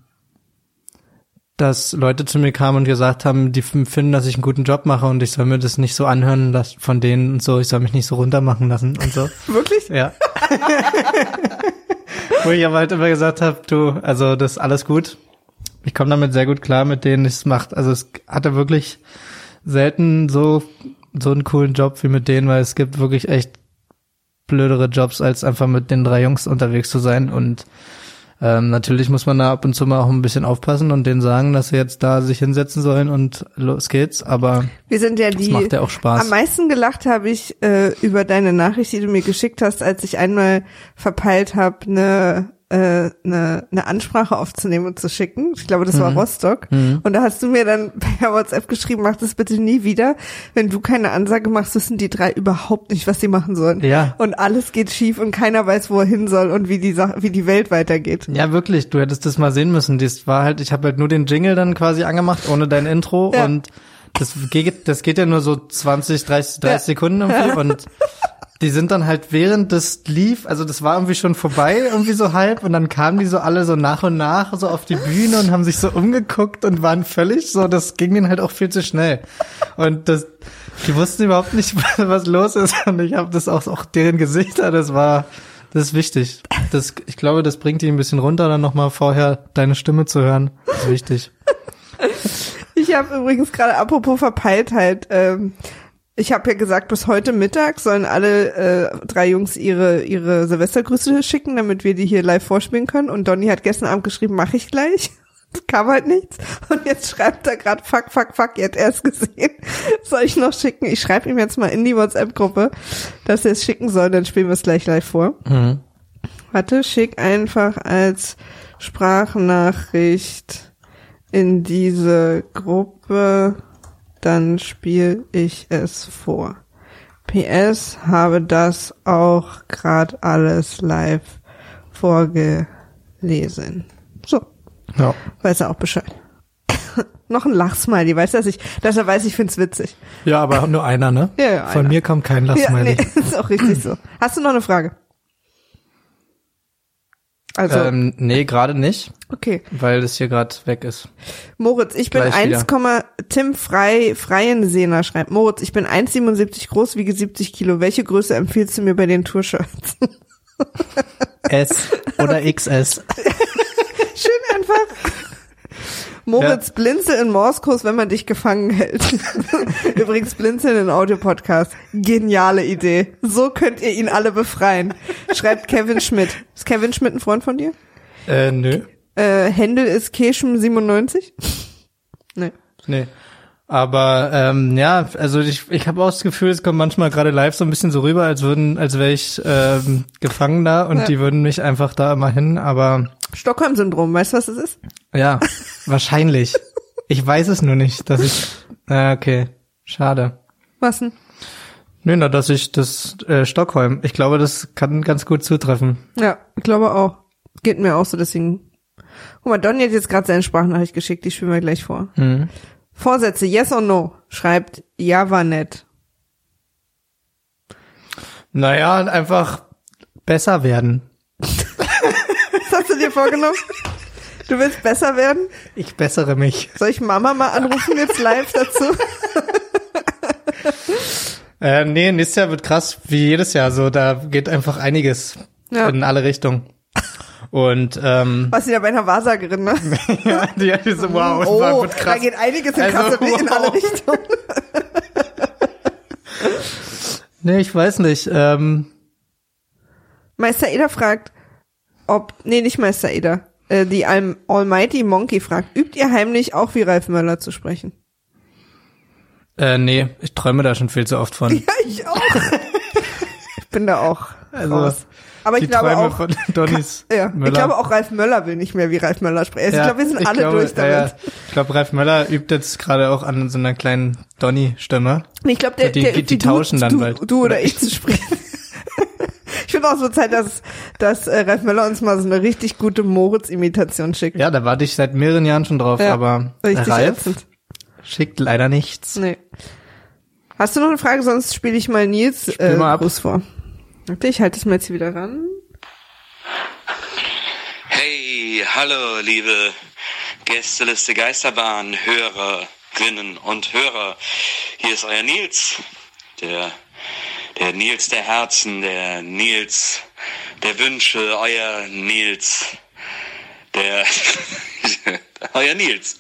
Speaker 3: dass Leute zu mir kamen und gesagt haben, die finden, dass ich einen guten Job mache und ich soll mir das nicht so anhören lassen von denen und so, ich soll mich nicht so runtermachen lassen und so.
Speaker 2: Wirklich?
Speaker 3: Ja. Wo ich aber halt immer gesagt habe, du, also das ist alles gut. Ich komme damit sehr gut klar, mit denen es macht. Also es hatte wirklich selten so so einen coolen Job wie mit denen, weil es gibt wirklich echt blödere Jobs, als einfach mit den drei Jungs unterwegs zu sein. Und ähm, natürlich muss man da ab und zu mal auch ein bisschen aufpassen und denen sagen, dass sie jetzt da sich hinsetzen sollen und los geht's. Aber
Speaker 2: Wir sind ja
Speaker 3: das
Speaker 2: die.
Speaker 3: macht ja auch Spaß.
Speaker 2: Am meisten gelacht habe ich äh, über deine Nachricht, die du mir geschickt hast, als ich einmal verpeilt habe, eine eine, eine Ansprache aufzunehmen und zu schicken. Ich glaube, das war Rostock. Und da hast du mir dann per WhatsApp geschrieben, mach das bitte nie wieder. Wenn du keine Ansage machst, wissen die drei überhaupt nicht, was sie machen sollen.
Speaker 3: Ja.
Speaker 2: Und alles geht schief und keiner weiß, wo er hin soll und wie die Sache, wie die Welt weitergeht.
Speaker 3: Ja, wirklich, du hättest das mal sehen müssen. Das war halt, ich habe halt nur den Jingle dann quasi angemacht, ohne dein Intro
Speaker 2: Ja.
Speaker 3: und das geht, das geht ja nur so 20, 30, 30
Speaker 2: Ja.
Speaker 3: Sekunden irgendwie und die sind dann halt während das lief, also das war irgendwie schon vorbei, irgendwie so halb und dann kamen die so alle so nach und nach so auf die Bühne und haben sich so umgeguckt und waren völlig so, das ging denen halt auch viel zu schnell. Und das, die wussten überhaupt nicht, was los ist und ich habe das auch, auch deren Gesichter, das war, das ist wichtig. Das, ich glaube, das bringt die ein bisschen runter, dann nochmal vorher deine Stimme zu hören. Das ist wichtig.
Speaker 2: Ich habe übrigens gerade apropos Verpeiltheit, ähm, ich habe ja gesagt, bis heute Mittag sollen alle äh, drei Jungs ihre ihre Silvestergrüße schicken, damit wir die hier live vorspielen können. Und Donny hat gestern Abend geschrieben, mache ich gleich. Kam halt nichts. Und jetzt schreibt er gerade, fuck, fuck, fuck, ihr habt erst gesehen. Soll ich noch schicken? Ich schreibe ihm jetzt mal in die WhatsApp-Gruppe, dass er es schicken soll, dann spielen wir es gleich live vor. Warte, schick einfach als Sprachnachricht in diese Gruppe, dann spiele ich es vor. PS habe das auch gerade alles live vorgelesen. So,
Speaker 3: Ja.
Speaker 2: weiß er auch Bescheid. Noch ein Lachsmiley, weißt du, dass ich, dass er weiß, ich find's witzig.
Speaker 3: Ja, aber nur einer, ne?
Speaker 2: Ja, ja,
Speaker 3: Von
Speaker 2: einer.
Speaker 3: mir kommt kein
Speaker 2: Ja,
Speaker 3: Lachsmiley.
Speaker 2: nee, ist auch richtig so. Hast du noch eine Frage? Also,
Speaker 3: Ähm, nee, gerade nicht,
Speaker 2: okay.
Speaker 3: weil das hier gerade weg ist.
Speaker 2: Moritz, ich bin
Speaker 3: Gleich
Speaker 2: 1, Tim Frei, Freiensehner schreibt, Moritz, ich bin 1,77 groß, wiege 70 Kilo. Welche Größe empfiehlst du mir bei den Tourshirts?
Speaker 3: S oder XS.
Speaker 2: Schön einfach. Moritz, blinzel in Morskurs, wenn man dich gefangen hält. Übrigens, blinzeln in Audiopodcast. Geniale Idee. So könnt ihr ihn alle befreien. Schreibt Kevin Schmidt. Ist Kevin Schmidt ein Freund von dir?
Speaker 3: Äh, nö.
Speaker 2: Äh, Händel ist Keschem97? nee.
Speaker 3: Nee. Aber ähm, ja, also ich, ich habe auch das Gefühl, es kommt manchmal gerade live so ein bisschen so rüber, als würden, als wäre ich ähm, gefangen da und
Speaker 2: Ja.
Speaker 3: die würden mich einfach da immer hin. Aber
Speaker 2: Stockholm-Syndrom, weißt du, was das ist?
Speaker 3: ja, wahrscheinlich. Ich weiß es nur nicht, dass ich. Ja, okay, schade.
Speaker 2: Was denn?
Speaker 3: Nö, na, dass ich das äh, Stockholm. Ich glaube, das kann ganz gut zutreffen.
Speaker 2: Ja, ich glaube auch. Geht mir auch so, deswegen. Guck mal, Donny hat jetzt gerade seine Sprachnachricht geschickt, die spielen wir gleich vor.
Speaker 3: Mhm.
Speaker 2: Vorsätze, yes or no? Schreibt, ja, war nett.
Speaker 3: Naja, einfach besser werden.
Speaker 2: Was hast du dir vorgenommen? Du willst besser werden?
Speaker 3: Ich bessere mich.
Speaker 2: Soll ich Mama mal anrufen jetzt live dazu?
Speaker 3: Äh, nee, nächstes Jahr wird krass, wie jedes Jahr. So, da geht einfach einiges
Speaker 2: Ja.
Speaker 3: in alle Richtungen. Und ähm,
Speaker 2: Was wieder bei einer Wahrsagerin, ne?
Speaker 3: ja, die, die so, wow,
Speaker 2: oh,
Speaker 3: das wird krass.
Speaker 2: da geht einiges in,
Speaker 3: Also,
Speaker 2: krasse, in alle
Speaker 3: wow.
Speaker 2: Richtungen.
Speaker 3: Nee, ich weiß nicht. Ähm,
Speaker 2: Meister Eder fragt, ob, nee, nicht Meister Eder, äh, die Al Almighty Monkey fragt, übt ihr heimlich auch wie Ralf Möller zu sprechen?
Speaker 3: äh, nee, ich träume da schon viel zu oft von.
Speaker 2: Ja, ich auch. ich bin da auch
Speaker 3: Also,
Speaker 2: raus. Aber ich
Speaker 3: die
Speaker 2: glaube
Speaker 3: Träume
Speaker 2: auch,
Speaker 3: von Donnys
Speaker 2: ja,
Speaker 3: Möller.
Speaker 2: ich glaube auch Ralf Möller will nicht mehr wie Ralf Möller sprechen. Also
Speaker 3: Ja,
Speaker 2: ich glaube, wir sind alle
Speaker 3: glaube,
Speaker 2: durch damit.
Speaker 3: Ja, ja. Ich glaube, Ralf Möller übt jetzt gerade auch an so einer kleinen Donny-Stimme.
Speaker 2: Ich glaube, der,
Speaker 3: Die-
Speaker 2: der,
Speaker 3: die- die
Speaker 2: du,
Speaker 3: tauschen dann
Speaker 2: du,
Speaker 3: bald.
Speaker 2: Du oder ich zu sprechen. ich finde auch so Zeit, dass, dass äh, Ralf Möller uns mal so eine richtig gute Moritz-Imitation schickt.
Speaker 3: Ja, da warte ich seit mehreren Jahren schon drauf,
Speaker 2: Ja,
Speaker 3: aber Ralf
Speaker 2: ätzend.
Speaker 3: schickt leider nichts.
Speaker 2: Nee. Hast du noch eine Frage? Sonst spiele ich mal Nils äh. Gruß vor. Warte, ich halte es mal jetzt wieder ran.
Speaker 6: Hey, hallo, liebe Gästeliste Geisterbahn, Hörerinnen und Hörer. Hier ist euer Nils, der, der Nils der Herzen, der Nils der Wünsche, euer Nils, der, euer Nils.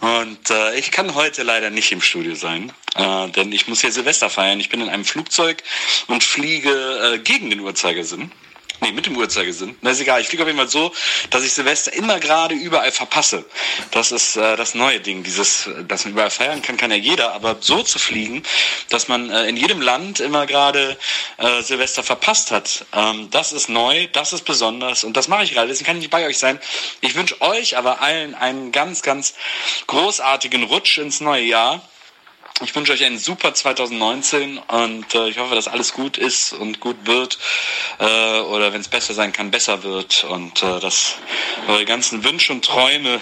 Speaker 6: Und äh, ich kann heute leider nicht im Studio sein, äh, denn ich muss hier Silvester feiern. Ich bin in einem Flugzeug und fliege äh, gegen den Uhrzeigersinn. Nee, mit dem Uhrzeigersinn. Na, ist egal. Ich fliege auf jeden Fall so, dass ich Silvester immer gerade überall verpasse. Das ist äh, das neue Ding. Dieses, dass man überall feiern kann, kann ja jeder. Aber so zu fliegen, dass man äh, in jedem Land immer gerade äh, Silvester verpasst hat, ähm, das ist neu, das ist besonders. Und das mache ich gerade. Deswegen kann ich nicht bei euch sein. Ich wünsche euch aber allen einen ganz, ganz großartigen Rutsch ins neue Jahr. Ich wünsche euch einen super 2019 und äh, ich hoffe, dass alles gut ist und gut wird äh, oder wenn es besser sein kann, besser wird und äh, dass eure ganzen Wünsche und Träume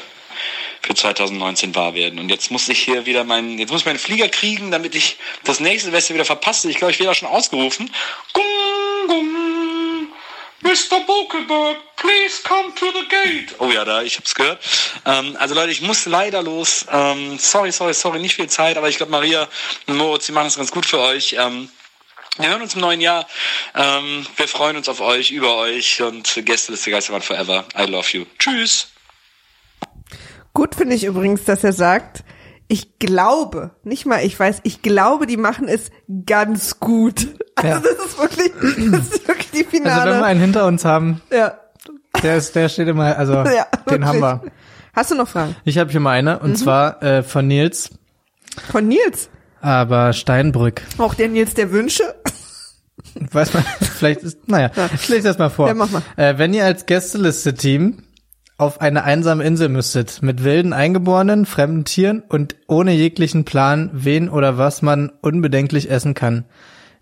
Speaker 6: für 2019 wahr werden. Und jetzt muss ich hier wieder meinen, jetzt muss ich meinen Flieger kriegen, damit ich das nächste Silvester wieder verpasse. Ich glaube, ich werde auch schon ausgerufen. Gung, gung. Mr. Bokelberg, please come to the gate. Oh ja, da, ich hab's gehört. Ähm, also Leute, ich muss leider los. Ähm, sorry, sorry, sorry, nicht viel Zeit, aber ich glaube, Maria und Moritz, die machen das ganz gut für euch. Ähm, wir hören uns im neuen Jahr. Ähm, wir freuen uns auf euch, über euch und Gästeliste Geistermann Forever. I love you. Tschüss.
Speaker 2: Gut finde ich übrigens, dass er sagt, ich glaube, nicht mal ich weiß, ich glaube, die machen es ganz gut. Also
Speaker 3: Ja.
Speaker 2: das ist wirklich, das ist wirklich die Finale.
Speaker 3: Also wenn wir einen hinter uns haben,
Speaker 2: ja,
Speaker 3: der ist, der steht immer, also
Speaker 2: ja,
Speaker 3: den haben wir.
Speaker 2: Hast du noch Fragen?
Speaker 3: Ich habe hier mal eine, und zwar äh, von Nils,
Speaker 2: Von Nils?
Speaker 3: aber Steinbrück.
Speaker 2: Auch der Nils der Wünsche?
Speaker 3: Weiß man, vielleicht ist, naja, ich lese das mal vor.
Speaker 2: Ja, mach mal.
Speaker 3: Äh, wenn ihr als Gästeliste-Team auf eine einsame Insel müsstet, mit wilden Eingeborenen, fremden Tieren und ohne jeglichen Plan, wen oder was man unbedenklich essen kann.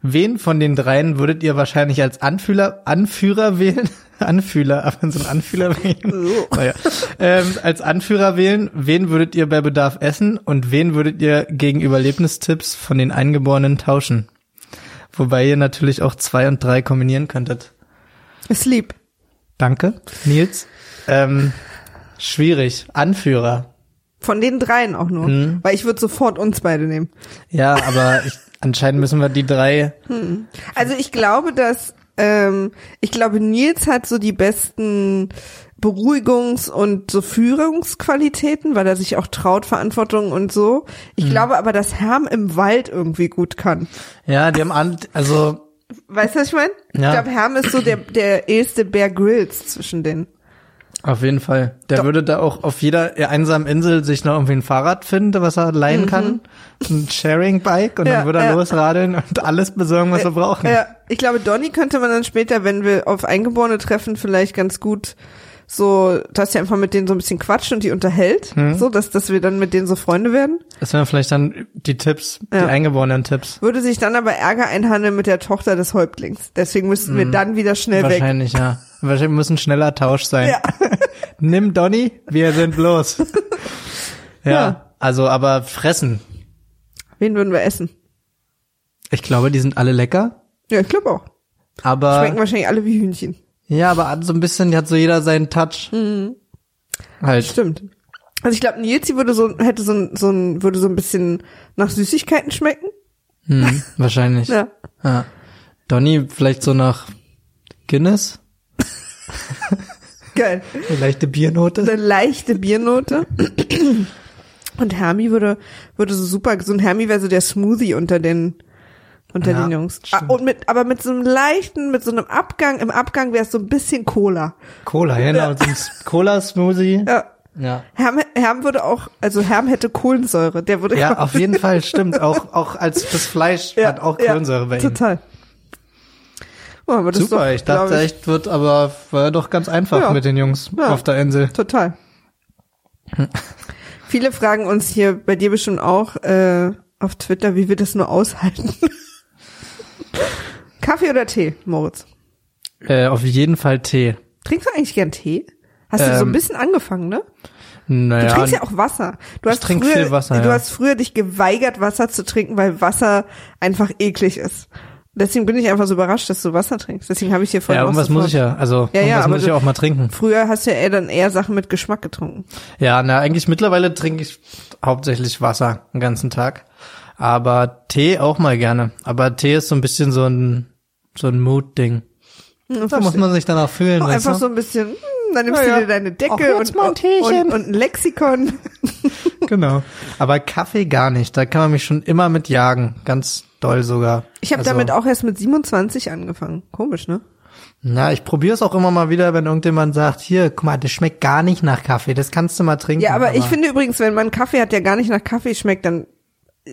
Speaker 3: Wen von den dreien würdet ihr wahrscheinlich als Anführer, Anführer wählen? Anfühler, aber so ein Anführer wählen? naja. ähm, als Anführer wählen, wen würdet ihr bei Bedarf essen und wen würdet ihr gegen Überlebnistipps von den Eingeborenen tauschen? Wobei ihr natürlich auch zwei und drei kombinieren könntet.
Speaker 2: Lieb.
Speaker 3: Danke, Nils. Ähm, schwierig. Anführer.
Speaker 2: Von den dreien auch nur.
Speaker 3: Mhm.
Speaker 2: Weil ich würde sofort uns beide nehmen.
Speaker 3: Ja, aber ich, anscheinend müssen wir die drei.
Speaker 2: Also ich glaube, dass ähm, ich glaube, Nils hat so die besten Beruhigungs- und so Führungsqualitäten, weil er sich auch traut, Verantwortung und so. Ich glaube aber, dass Herm im Wald irgendwie gut kann.
Speaker 3: Ja, die haben an, also
Speaker 2: Weißt du, was ich meine?
Speaker 3: Ja.
Speaker 2: Ich glaube, Herm ist so der, der erste Bear Grylls zwischen denen.
Speaker 3: Auf jeden Fall. Der
Speaker 2: Doch.
Speaker 3: würde da auch auf jeder einsamen Insel sich noch irgendwie ein Fahrrad finden, was er leihen kann. Ein Sharing-Bike und
Speaker 2: Mhm. Ja,
Speaker 3: dann würde er
Speaker 2: ja.
Speaker 3: losradeln und alles besorgen, was wir brauchen.
Speaker 2: Ja, ich glaube, Donny könnte man dann später, wenn wir auf Eingeborene treffen, vielleicht ganz gut so, dass er einfach mit denen so ein bisschen quatscht und die unterhält,
Speaker 3: Mhm.
Speaker 2: so, dass, dass wir dann mit denen so Freunde werden.
Speaker 3: Das wären vielleicht dann die Tipps, die
Speaker 2: Ja.
Speaker 3: eingeborenen Tipps.
Speaker 2: Würde sich dann aber Ärger einhandeln mit der Tochter des Häuptlings. Deswegen müssten wir dann wieder schnell weg.
Speaker 3: Mhm. Wahrscheinlich, ja. Wahrscheinlich muss ein schneller Tausch sein.
Speaker 2: Ja.
Speaker 3: Nimm Donny, wir sind los. ja,
Speaker 2: Ja.
Speaker 3: Also, aber fressen.
Speaker 2: Wen würden wir essen?
Speaker 3: Ich glaube, die sind alle lecker.
Speaker 2: Ja, ich glaube auch.
Speaker 3: Aber
Speaker 2: Schmecken wahrscheinlich alle wie Hühnchen.
Speaker 3: ja, aber so ein bisschen die hat so jeder seinen Touch. Halt.
Speaker 2: Stimmt. Also ich glaube, Nilsi würde so, hätte so ein, so ein, würde so ein bisschen nach Süßigkeiten schmecken.
Speaker 3: Hm, wahrscheinlich.
Speaker 2: Ja.
Speaker 3: Ja. Donny vielleicht so nach Guinness,
Speaker 2: Geil.
Speaker 3: eine leichte Biernote.
Speaker 2: Eine leichte Biernote. Und Hermi würde, würde so super, so ein Hermi wäre so der Smoothie unter den, unter
Speaker 3: Ja,
Speaker 2: den Jungs. Ah,
Speaker 3: stimmt.
Speaker 2: und mit, aber mit so einem leichten, mit so einem Abgang, im Abgang wäre es so ein bisschen Cola.
Speaker 3: Cola, genau, so ein Cola-Smoothie.
Speaker 2: Ja.
Speaker 3: Ja.
Speaker 2: Herm, Herm würde auch, also Herm hätte Kohlensäure, der würde
Speaker 3: Ja, auf jeden Fall, stimmt. Auch, auch als das Fleisch hat auch Kohlensäure bei ihm.
Speaker 2: Total. Aber das
Speaker 3: Super,
Speaker 2: doch,
Speaker 3: ich dachte
Speaker 2: glaub
Speaker 3: echt, wird aber war doch ganz einfach
Speaker 2: Ja.
Speaker 3: mit den Jungs
Speaker 2: Ja.
Speaker 3: auf der Insel.
Speaker 2: Total. Viele fragen uns hier, bei dir bestimmt auch, äh, auf Twitter, wie wir das nur aushalten. Kaffee oder Tee, Moritz?
Speaker 3: Äh, auf jeden Fall Tee.
Speaker 2: Trinkst du eigentlich gern Tee? Hast du so ein
Speaker 3: Ähm,
Speaker 2: bisschen angefangen, ne? Du
Speaker 3: Naja,
Speaker 2: trinkst ja auch Wasser. Du
Speaker 3: Ich
Speaker 2: hast früher,
Speaker 3: viel Wasser,
Speaker 2: Du
Speaker 3: ja.
Speaker 2: hast früher dich geweigert, Wasser zu trinken, weil Wasser einfach eklig ist. Deswegen bin ich einfach so überrascht, dass du Wasser trinkst. Deswegen habe ich hier vorhin
Speaker 3: ja,
Speaker 2: auch
Speaker 3: irgendwas muss ich ja, also
Speaker 2: Ja, ja,
Speaker 3: muss ich ja auch mal trinken.
Speaker 2: Früher hast du ja eher dann eher Sachen mit Geschmack getrunken.
Speaker 3: Ja, na, eigentlich mittlerweile trinke ich hauptsächlich Wasser den ganzen Tag. Aber Tee auch mal gerne. Aber Tee ist so ein bisschen so ein, so ein Mood-Ding. Da muss man sich danach fühlen,
Speaker 2: Auch einfach
Speaker 3: du?
Speaker 2: so ein bisschen, hm, dann nimmst
Speaker 3: Ja,
Speaker 2: du
Speaker 3: ja.
Speaker 2: dir deine Decke und, und,
Speaker 3: Teechen.
Speaker 2: und ein Lexikon.
Speaker 3: Genau. Aber Kaffee gar nicht. Da kann man mich schon immer mit jagen. Ganz doll sogar.
Speaker 2: Ich habe
Speaker 3: Also,
Speaker 2: damit auch erst mit 27 angefangen. Komisch, ne?
Speaker 3: Na, ich probiere es auch immer mal wieder, wenn irgendjemand sagt, hier, guck mal, das schmeckt gar nicht nach Kaffee. Das kannst du mal trinken.
Speaker 2: Ja, aber, ich finde übrigens, wenn man Kaffee hat, der gar nicht nach Kaffee schmeckt, dann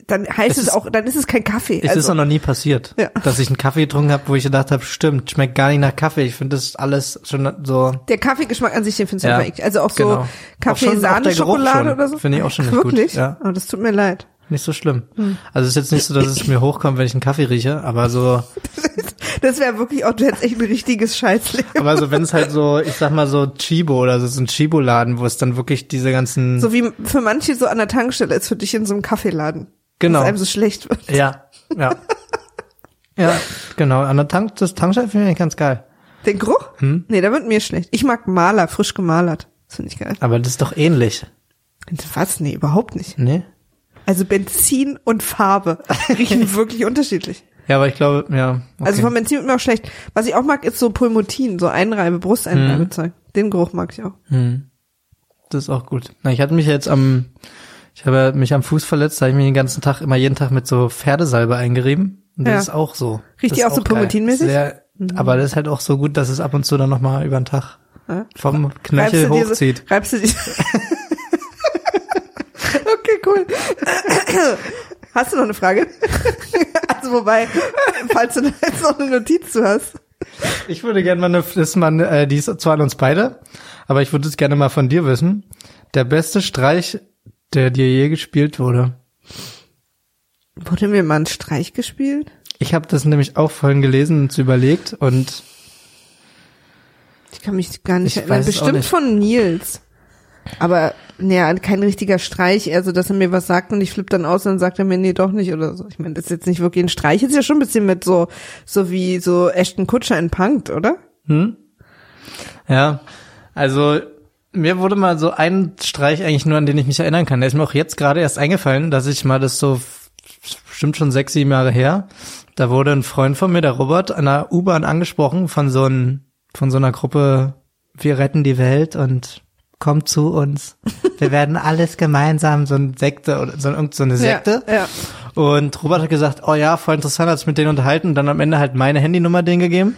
Speaker 2: dann heißt
Speaker 3: Es
Speaker 2: es,
Speaker 3: ist-
Speaker 2: auch, dann ist es kein Kaffee.
Speaker 3: Es
Speaker 2: also,
Speaker 3: ist noch nie passiert,
Speaker 2: Ja.
Speaker 3: dass ich einen Kaffee getrunken habe, wo ich gedacht habe, stimmt, schmeckt gar nicht nach Kaffee. Ich finde das alles schon so.
Speaker 2: der Kaffeegeschmack an sich, den findest du
Speaker 3: Ja.
Speaker 2: Also auch so
Speaker 3: genau.
Speaker 2: Kaffee,
Speaker 3: Auch schon- auch
Speaker 2: Sahne,
Speaker 3: der Geruch
Speaker 2: Schokolade
Speaker 3: schon.
Speaker 2: oder so.
Speaker 3: Finde ich auch schon nicht gut,
Speaker 2: Wirklich?
Speaker 3: ja.
Speaker 2: Oh, das tut mir leid.
Speaker 3: Nicht so schlimm.
Speaker 2: Hm.
Speaker 3: Also es ist jetzt nicht so, dass es mir hochkommt, wenn ich einen Kaffee rieche, aber so,
Speaker 2: Das wäre wirklich auch, du hättest echt ein richtiges Scheißleben.
Speaker 3: aber so wenn es halt so, ich sag mal so Chibo oder so, so ein Chibo-Laden, wo es dann wirklich diese ganzen,
Speaker 2: So wie für manche so an der Tankstelle ist für dich in so einem Kaffeeladen.
Speaker 3: Genau.
Speaker 2: Dass einem so schlecht wird.
Speaker 3: ja, ja, ja, genau. An der Tank, das Tankstelle finde ich ganz geil.
Speaker 2: Den Geruch?
Speaker 3: Hm?
Speaker 2: Nee, da wird mir schlecht. Ich mag Maler, frisch gemalert. Das finde ich geil.
Speaker 3: Aber das ist doch ähnlich,
Speaker 2: Was? Nee, überhaupt nicht.
Speaker 3: ne?
Speaker 2: Also Benzin und Farbe riechen wirklich unterschiedlich.
Speaker 3: Ja, aber ich glaube, ja. Okay.
Speaker 2: Also von Benzin wird mir auch schlecht. Was ich auch mag, ist so Pulmotin, so Einreibe, Brusteinreibezeug. Den Geruch mag ich auch.
Speaker 3: Das ist auch gut. Na, ich hatte mich jetzt am, ich habe mich am Fuß verletzt, da habe ich mich den ganzen Tag, immer jeden Tag mit so Pferdesalbe eingerieben. Und das
Speaker 2: Ja.
Speaker 3: ist auch so.
Speaker 2: Riecht die
Speaker 3: ist
Speaker 2: auch so pulmotinmäßig?
Speaker 3: Sehr, Aber das ist halt auch so gut, dass es ab und zu dann nochmal über den Tag vom Knöchel
Speaker 2: so-
Speaker 3: hochzieht.
Speaker 2: reibst du die cool. Hast du noch eine Frage? also wobei, falls du da jetzt noch eine Notiz zu hast.
Speaker 3: Ich würde gerne mal eine, ist mal, äh, die ist zwar an uns beide, aber ich würde es gerne mal von dir wissen. Der beste Streich, der dir je gespielt wurde.
Speaker 2: Wurde mir mal ein Streich gespielt?
Speaker 3: Ich habe das nämlich auch vorhin gelesen und überlegt und
Speaker 2: Ich kann mich gar nicht
Speaker 3: Ich
Speaker 2: erinnern. Bestimmt
Speaker 3: nicht.
Speaker 2: von Nils. Aber naja, kein richtiger Streich, eher so, dass er mir was sagt und ich flippe dann aus und dann sagt er mir, nee, doch nicht oder so. Ich meine, das ist jetzt nicht wirklich ein Streich, ist ja schon ein bisschen mit so, so wie so Ashton Kutscher in Punkt, oder?
Speaker 3: Ja, also mir wurde mal so ein Streich eigentlich nur, an den ich mich erinnern kann. Der ist mir auch jetzt gerade erst eingefallen, dass ich mal das so bestimmt schon sechs, sieben Jahre her. Da wurde ein Freund von mir, der Robert, an der U-Bahn angesprochen von so ein, von so einer Gruppe, wir retten die Welt und kommt zu uns. Wir werden alles gemeinsam, so ein Sekte oder so, eine Sekte.
Speaker 2: Ja, ja.
Speaker 3: Und Robert hat gesagt, oh ja, voll interessant, hat sich mit denen unterhalten und dann am Ende halt meine Handynummer denen gegeben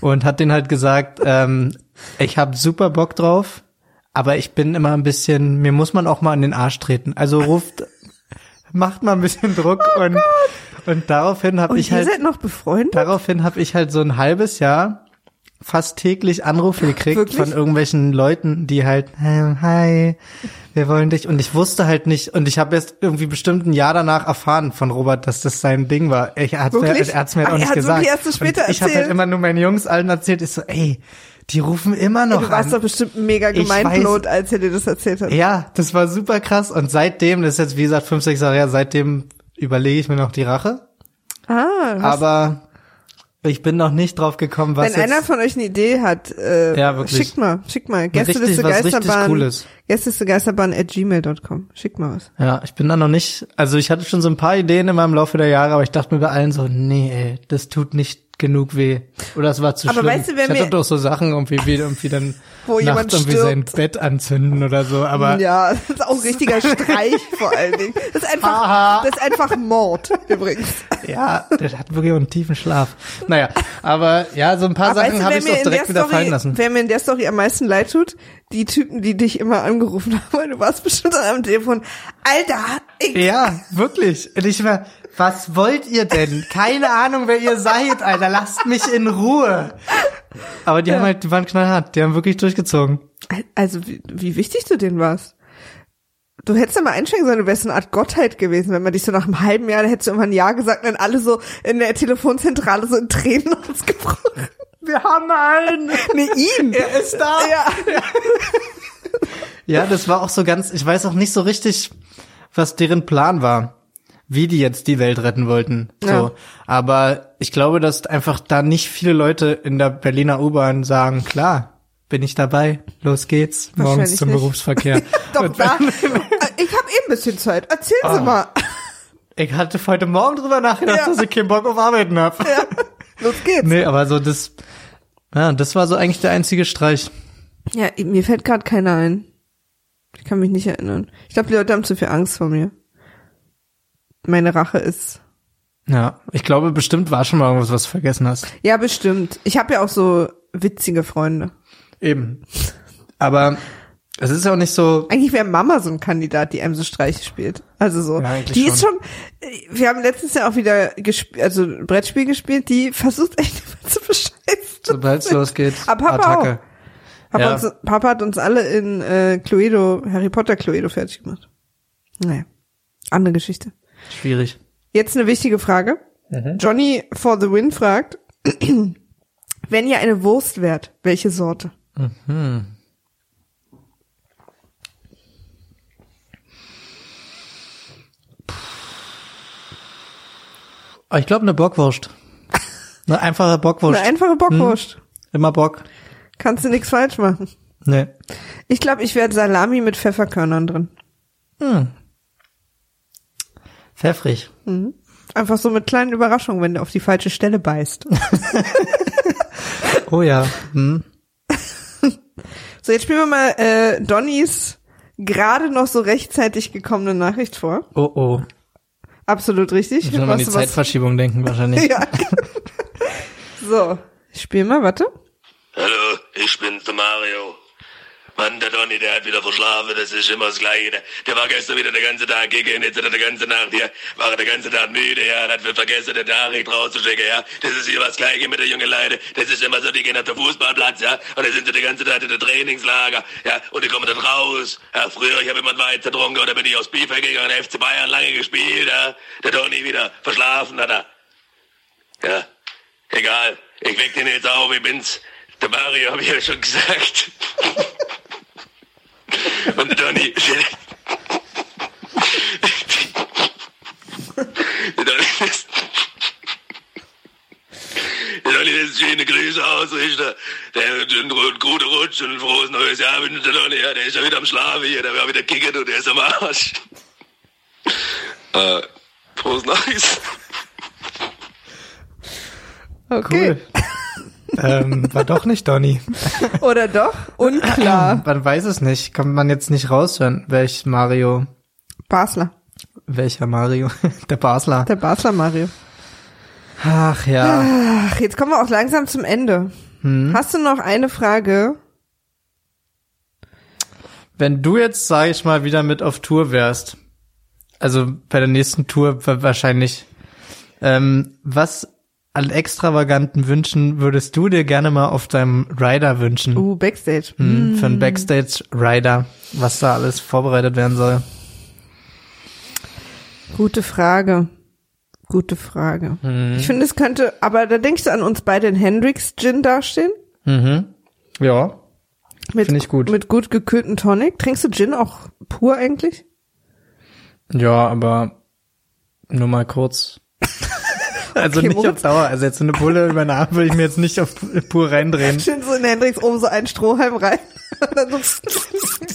Speaker 3: und hat denen halt gesagt, ähm, ich habe super Bock drauf, aber ich bin immer ein bisschen, mir muss man auch mal an den Arsch treten. Also ruft, macht mal ein bisschen Druck und, und daraufhin habe ich halt,
Speaker 2: seid noch befreundet?
Speaker 3: daraufhin habe ich halt so ein halbes Jahr fast täglich Anrufe gekriegt
Speaker 2: Wirklich?
Speaker 3: von irgendwelchen Leuten, die halt, ähm, hi, wir wollen dich. Und ich wusste halt nicht, und ich habe erst irgendwie bestimmt ein Jahr danach erfahren von Robert, dass das sein Ding war. Ich, er hat mir, er hat's mir halt auch nicht gesagt.
Speaker 2: erst so später
Speaker 3: und ich habe halt immer nur meinen Jungs allen erzählt, ich so, ey, die rufen immer noch
Speaker 2: Du warst
Speaker 3: an.
Speaker 2: doch bestimmt mega
Speaker 3: Ich
Speaker 2: gemeinblot, als er dir das erzählt hat.
Speaker 3: Ja, das war super krass. Und seitdem, das ist jetzt wie gesagt fünf, sechs Jahre her, seitdem überlege ich mir noch die Rache.
Speaker 2: Ah,
Speaker 3: Aber ich bin noch nicht drauf gekommen, was
Speaker 2: wenn einer
Speaker 3: jetzt,
Speaker 2: von euch eine Idee hat, äh,
Speaker 3: Ja, wirklich.
Speaker 2: schickt mal, schickt mal.
Speaker 3: was richtig
Speaker 2: Geisterbahn,
Speaker 3: Cooles.
Speaker 2: Gästeliste Geisterbahn at gmail.com. Schickt mal was.
Speaker 3: Ja, ich bin da noch nicht, also ich hatte schon so ein paar Ideen in meinem Laufe der Jahre, aber ich dachte mir bei allen so, nee, ey, das tut nicht genug weh. Oder es war zu
Speaker 2: Aber
Speaker 3: schlimm.
Speaker 2: weißt du, wer
Speaker 3: ich hatte doch so Sachen irgendwie, wie irgendwie dann
Speaker 2: Wo jemand
Speaker 3: nachts irgendwie sein. Bett anzünden oder so, aber
Speaker 2: ja, das ist auch ein richtiger Streich vor allen Dingen. Das ist einfach, das ist einfach Mord übrigens.
Speaker 3: ja, der hat wirklich auch einen tiefen Schlaf. Naja, aber ja, so ein paar
Speaker 2: Aber weißt
Speaker 3: Sachen
Speaker 2: du,
Speaker 3: habe ich
Speaker 2: in
Speaker 3: direkt
Speaker 2: der
Speaker 3: wieder
Speaker 2: Story,
Speaker 3: fallen lassen.
Speaker 2: wer mir in der Story am meisten leid tut, die Typen, die dich immer angerufen haben, weil du warst bestimmt an einem Telefon. Alter, ich,
Speaker 3: Ja, wirklich. Und ich war, was wollt ihr denn? Keine Ahnung, wer ihr seid, Alter. Lasst mich in Ruhe. Aber die haben halt, die waren knallhart. Die haben wirklich durchgezogen.
Speaker 2: also wie, wie wichtig du denen warst. Du hättest ja mal einsteigen sollen, du wärst eine Art Gottheit gewesen, wenn man dich so nach einem halben Jahr, da hättest du immer ein Ja gesagt und dann alle so in der Telefonzentrale so in Tränen ausgebrochen.
Speaker 3: Wir haben einen.
Speaker 2: Nee, ihn.
Speaker 3: Er ist da.
Speaker 2: Ja.
Speaker 3: Ja, das war auch so ganz, ich weiß auch nicht so richtig, was deren Plan war. Wie die jetzt die Welt retten wollten. So.
Speaker 2: Ja.
Speaker 3: Aber ich glaube, dass einfach da nicht viele Leute in der Berliner U-Bahn sagen, klar, bin ich dabei, los geht's, morgens zum
Speaker 2: nicht.
Speaker 3: Berufsverkehr.
Speaker 2: Doch, da.
Speaker 3: wenn-
Speaker 2: Ich habe eh ein bisschen Zeit. Erzählen Sie
Speaker 3: Ah.
Speaker 2: mal.
Speaker 3: Ich hatte heute Morgen drüber nachgedacht,
Speaker 2: Ja.
Speaker 3: dass ich keinen Bock auf Arbeiten hab.
Speaker 2: Ja. Los geht's.
Speaker 3: Nee, aber so das, ja, das war so eigentlich der einzige Streich.
Speaker 2: Ja, mir fällt gerade keiner ein. Ich kann mich nicht erinnern. Ich glaube, die Leute haben zu viel Angst vor mir. Meine Rache ist.
Speaker 3: Ja, ich glaube, bestimmt war schon mal irgendwas, was du vergessen hast.
Speaker 2: Ja, bestimmt. Ich habe ja auch so witzige Freunde.
Speaker 3: Eben. Aber es ist ja auch nicht so,
Speaker 2: Eigentlich wäre Mama so ein Kandidat, die einem so Streiche spielt. Also so.
Speaker 3: Ja,
Speaker 2: die ist schon. Wir haben letztens ja auch wieder gespielt, also ein Brettspiel gespielt, die versucht echt immer zu bescheißen.
Speaker 3: sobald es losgeht,
Speaker 2: Aber Papa
Speaker 3: Attacke.
Speaker 2: Papa,
Speaker 3: Ja.
Speaker 2: uns, Papa hat uns alle in äh, Cluedo, Harry Potter Cluedo fertig gemacht. Naja. Andere Geschichte.
Speaker 3: Schwierig.
Speaker 2: Jetzt eine wichtige Frage.
Speaker 3: Mhm.
Speaker 2: Johnny for the win fragt, wenn ihr eine Wurst wärt, welche Sorte?
Speaker 3: Aber ich glaube eine Bockwurst. Eine einfache Bockwurst.
Speaker 2: Eine einfache Bockwurst.
Speaker 3: Immer Bock.
Speaker 2: Kannst du nichts falsch machen.
Speaker 3: Nee.
Speaker 2: Ich glaube, ich werde Salami mit Pfefferkörnern drin.
Speaker 3: Pfeffrig.
Speaker 2: Einfach so mit kleinen Überraschungen, wenn du auf die falsche Stelle beißt.
Speaker 3: Oh ja. Hm.
Speaker 2: So, jetzt spielen wir mal äh, Donnys gerade noch so rechtzeitig gekommene Nachricht vor.
Speaker 3: Oh oh.
Speaker 2: Absolut richtig.
Speaker 3: Ich muss mal an die
Speaker 2: du was-
Speaker 3: Zeitverschiebung denken wahrscheinlich.
Speaker 2: Ja. so, ich spiele mal, warte.
Speaker 7: Hallo, ich bin's, der Mario. Mann, der Donny, der hat wieder verschlafen, das ist immer das Gleiche. Der, der war gestern wieder den ganzen Tag kicken, jetzt hat er die ganze Nacht hier, war er den ganzen Tag müde, ja, hat wir vergessen, den Nachricht rauszuschicken, ja. Das ist hier was Gleiche mit den jungen Leuten. Das ist immer so, die gehen auf den Fußballplatz, ja, und dann sind sie die ganze Zeit in der Trainingslager, ja, und die kommen dann raus. Ja, früher, ich habe immer einen Weizen getrunken, oder bin ich aus Bielefeld gegangen, FC Bayern lange gespielt, ja. Der Donny wieder verschlafen hat er. Ja, egal. Ich weck den jetzt auf, ich bin's. Der Mario hab ich ja schon gesagt. Und der Donny. Der Donny ist. Der Donny ist schöne Grüße ausrichter. Der und gute Rutsch und ein frohes neues Jahr wünscht der Donny. Ja, der ist ja wieder am Schlafen hier, der war wieder kickert und der ist am Arsch. Äh, frohes Neues.
Speaker 2: Okay.
Speaker 3: Cool. Ähm, war doch nicht Donny.
Speaker 2: Oder doch? Unklar.
Speaker 3: Man weiß es nicht. Kann man jetzt nicht raushören, welch Mario,
Speaker 2: Basler.
Speaker 3: welcher Mario, der Basler.
Speaker 2: Der Basler Mario.
Speaker 3: Ach ja.
Speaker 2: Ach, jetzt kommen wir auch langsam zum Ende.
Speaker 3: Hm?
Speaker 2: Hast du noch eine Frage,
Speaker 3: Wenn du jetzt, sage ich mal, wieder mit auf Tour wärst, also bei der nächsten Tour wa- wahrscheinlich, ähm, was an extravaganten Wünschen würdest du dir gerne mal auf deinem Rider wünschen?
Speaker 2: Uh, Backstage.
Speaker 3: Hm, für einen Backstage-Rider, was da alles vorbereitet werden soll.
Speaker 2: Gute Frage. Gute Frage.
Speaker 3: Mhm.
Speaker 2: Ich finde, es könnte, aber da denkst du an uns beide in Hendrix Gin dastehen.
Speaker 3: Mhm. Ja.
Speaker 2: Mit,
Speaker 3: Finde ich gut.
Speaker 2: Mit gut gekühlten Tonic. Trinkst du Gin auch pur eigentlich?
Speaker 3: Ja, aber nur mal kurz. Also
Speaker 2: Okay,
Speaker 3: nicht
Speaker 2: Moritz.
Speaker 3: auf Dauer. Also jetzt so eine Bulle über den Arm würde ich mir jetzt nicht auf pur reindrehen.
Speaker 2: Schön so in Hendrix oben so ein Strohhalm rein.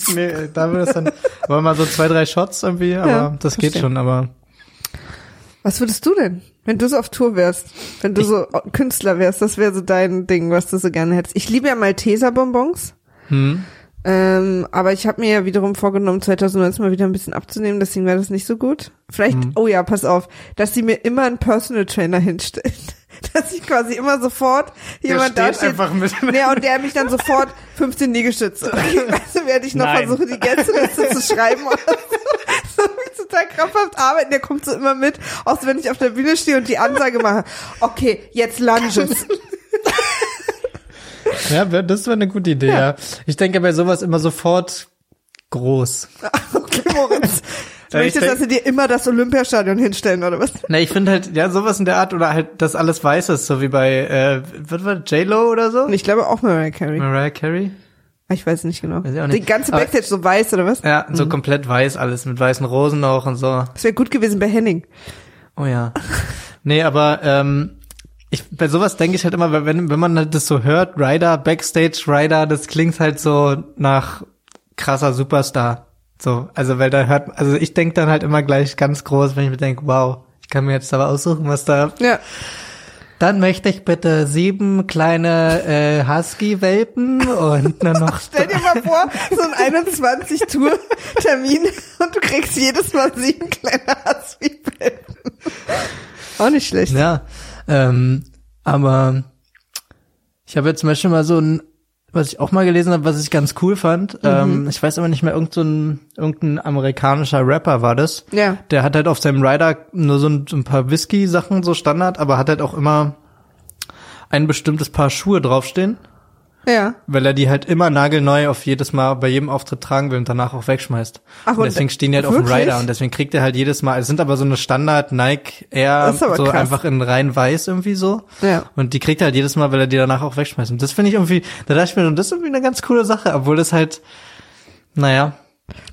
Speaker 2: So
Speaker 3: nee, da würde es dann, aber mal so zwei, drei Shots irgendwie, aber
Speaker 2: Ja,
Speaker 3: das geht
Speaker 2: verstehe.
Speaker 3: schon, aber
Speaker 2: Was würdest du denn, wenn du so auf Tour wärst? Wenn du so Künstler wärst, das wäre so dein Ding, was du so gerne hättest. Ich liebe ja Malteser-Bonbons.
Speaker 3: hm,
Speaker 2: Ähm, aber ich habe mir ja wiederum vorgenommen, 2019 mal wieder ein bisschen abzunehmen, deswegen wäre das nicht so gut. Vielleicht, oh ja, pass auf, dass sie mir immer einen Personal Trainer hinstellen. Dass ich quasi immer sofort jemand da steht.
Speaker 3: einfach mit-
Speaker 2: Nee, und der mich dann sofort 15 Liegestütze. Okay, du, während ich noch
Speaker 3: Nein.
Speaker 2: versuche, die Gästeliste zu schreiben so. So mich total krampfhaft arbeiten, der kommt so immer mit. Auch so, wenn ich auf der Bühne stehe und die Ansage mache, okay, jetzt Lunges.
Speaker 3: ja, das wäre eine gute Idee, ja. Ich denke bei sowas immer sofort groß.
Speaker 2: Okay, Moritz. Du möchtest,
Speaker 3: denk-
Speaker 2: dass sie dir immer das Olympiastadion hinstellen, oder was?
Speaker 3: Na, ich finde halt, ja, sowas in der Art oder halt, dass alles weiß ist, so wie bei, äh, was war J-Lo oder so?
Speaker 2: Ich glaube auch Mariah Carey.
Speaker 3: Mariah Carey?
Speaker 2: Ich weiß nicht genau.
Speaker 3: Weiß nicht.
Speaker 2: Die ganze
Speaker 3: Aber-
Speaker 2: Backstage so weiß, oder was?
Speaker 3: Ja, so komplett weiß alles, mit weißen Rosen auch und so.
Speaker 2: Das wäre gut gewesen bei Henning.
Speaker 3: Oh ja. Nee, aber ähm, ich bei sowas denke ich halt immer, wenn wenn man halt das so hört, Rider, Backstage Rider, das klingt halt so nach krasser Superstar. So, also weil da hört, also ich denke dann halt immer gleich ganz groß, wenn ich mir denke, wow, ich kann mir jetzt aber aussuchen, was da.
Speaker 2: Ja.
Speaker 3: Dann möchte ich bitte sieben kleine äh, Husky-Welpen und dann noch.
Speaker 2: Stell dir mal vor, so ein 21-Tour-Termin und du kriegst jedes Mal sieben kleine Hasswebelpen. Auch nicht schlecht.
Speaker 3: Ja, ähm, aber ich habe jetzt zum Beispiel mal so ein, was ich auch mal gelesen habe, was ich ganz cool fand. Ähm, ich weiß aber nicht mehr, irgend so ein, irgendein amerikanischer Rapper war das.
Speaker 2: Ja.
Speaker 3: Der hat halt auf seinem Rider nur so ein, so ein paar Whisky-Sachen, so Standard, aber hat halt auch immer ein bestimmtes Paar Schuhe draufstehen,
Speaker 2: Ja.
Speaker 3: weil er die halt immer nagelneu auf jedes Mal bei jedem Auftritt tragen will und danach auch wegschmeißt.
Speaker 2: Ach,
Speaker 3: und
Speaker 2: und-
Speaker 3: deswegen stehen die halt auf dem
Speaker 2: wirklich?
Speaker 3: Rider und deswegen kriegt er halt jedes Mal, es sind aber so eine Standard Nike Air, so
Speaker 2: krass.
Speaker 3: einfach in rein weiß irgendwie so.
Speaker 2: Ja.
Speaker 3: Und die kriegt er halt jedes Mal, weil er die danach auch wegschmeißt. Und das finde ich irgendwie, da dachte ich mir, das ist irgendwie eine ganz coole Sache, obwohl das halt, naja.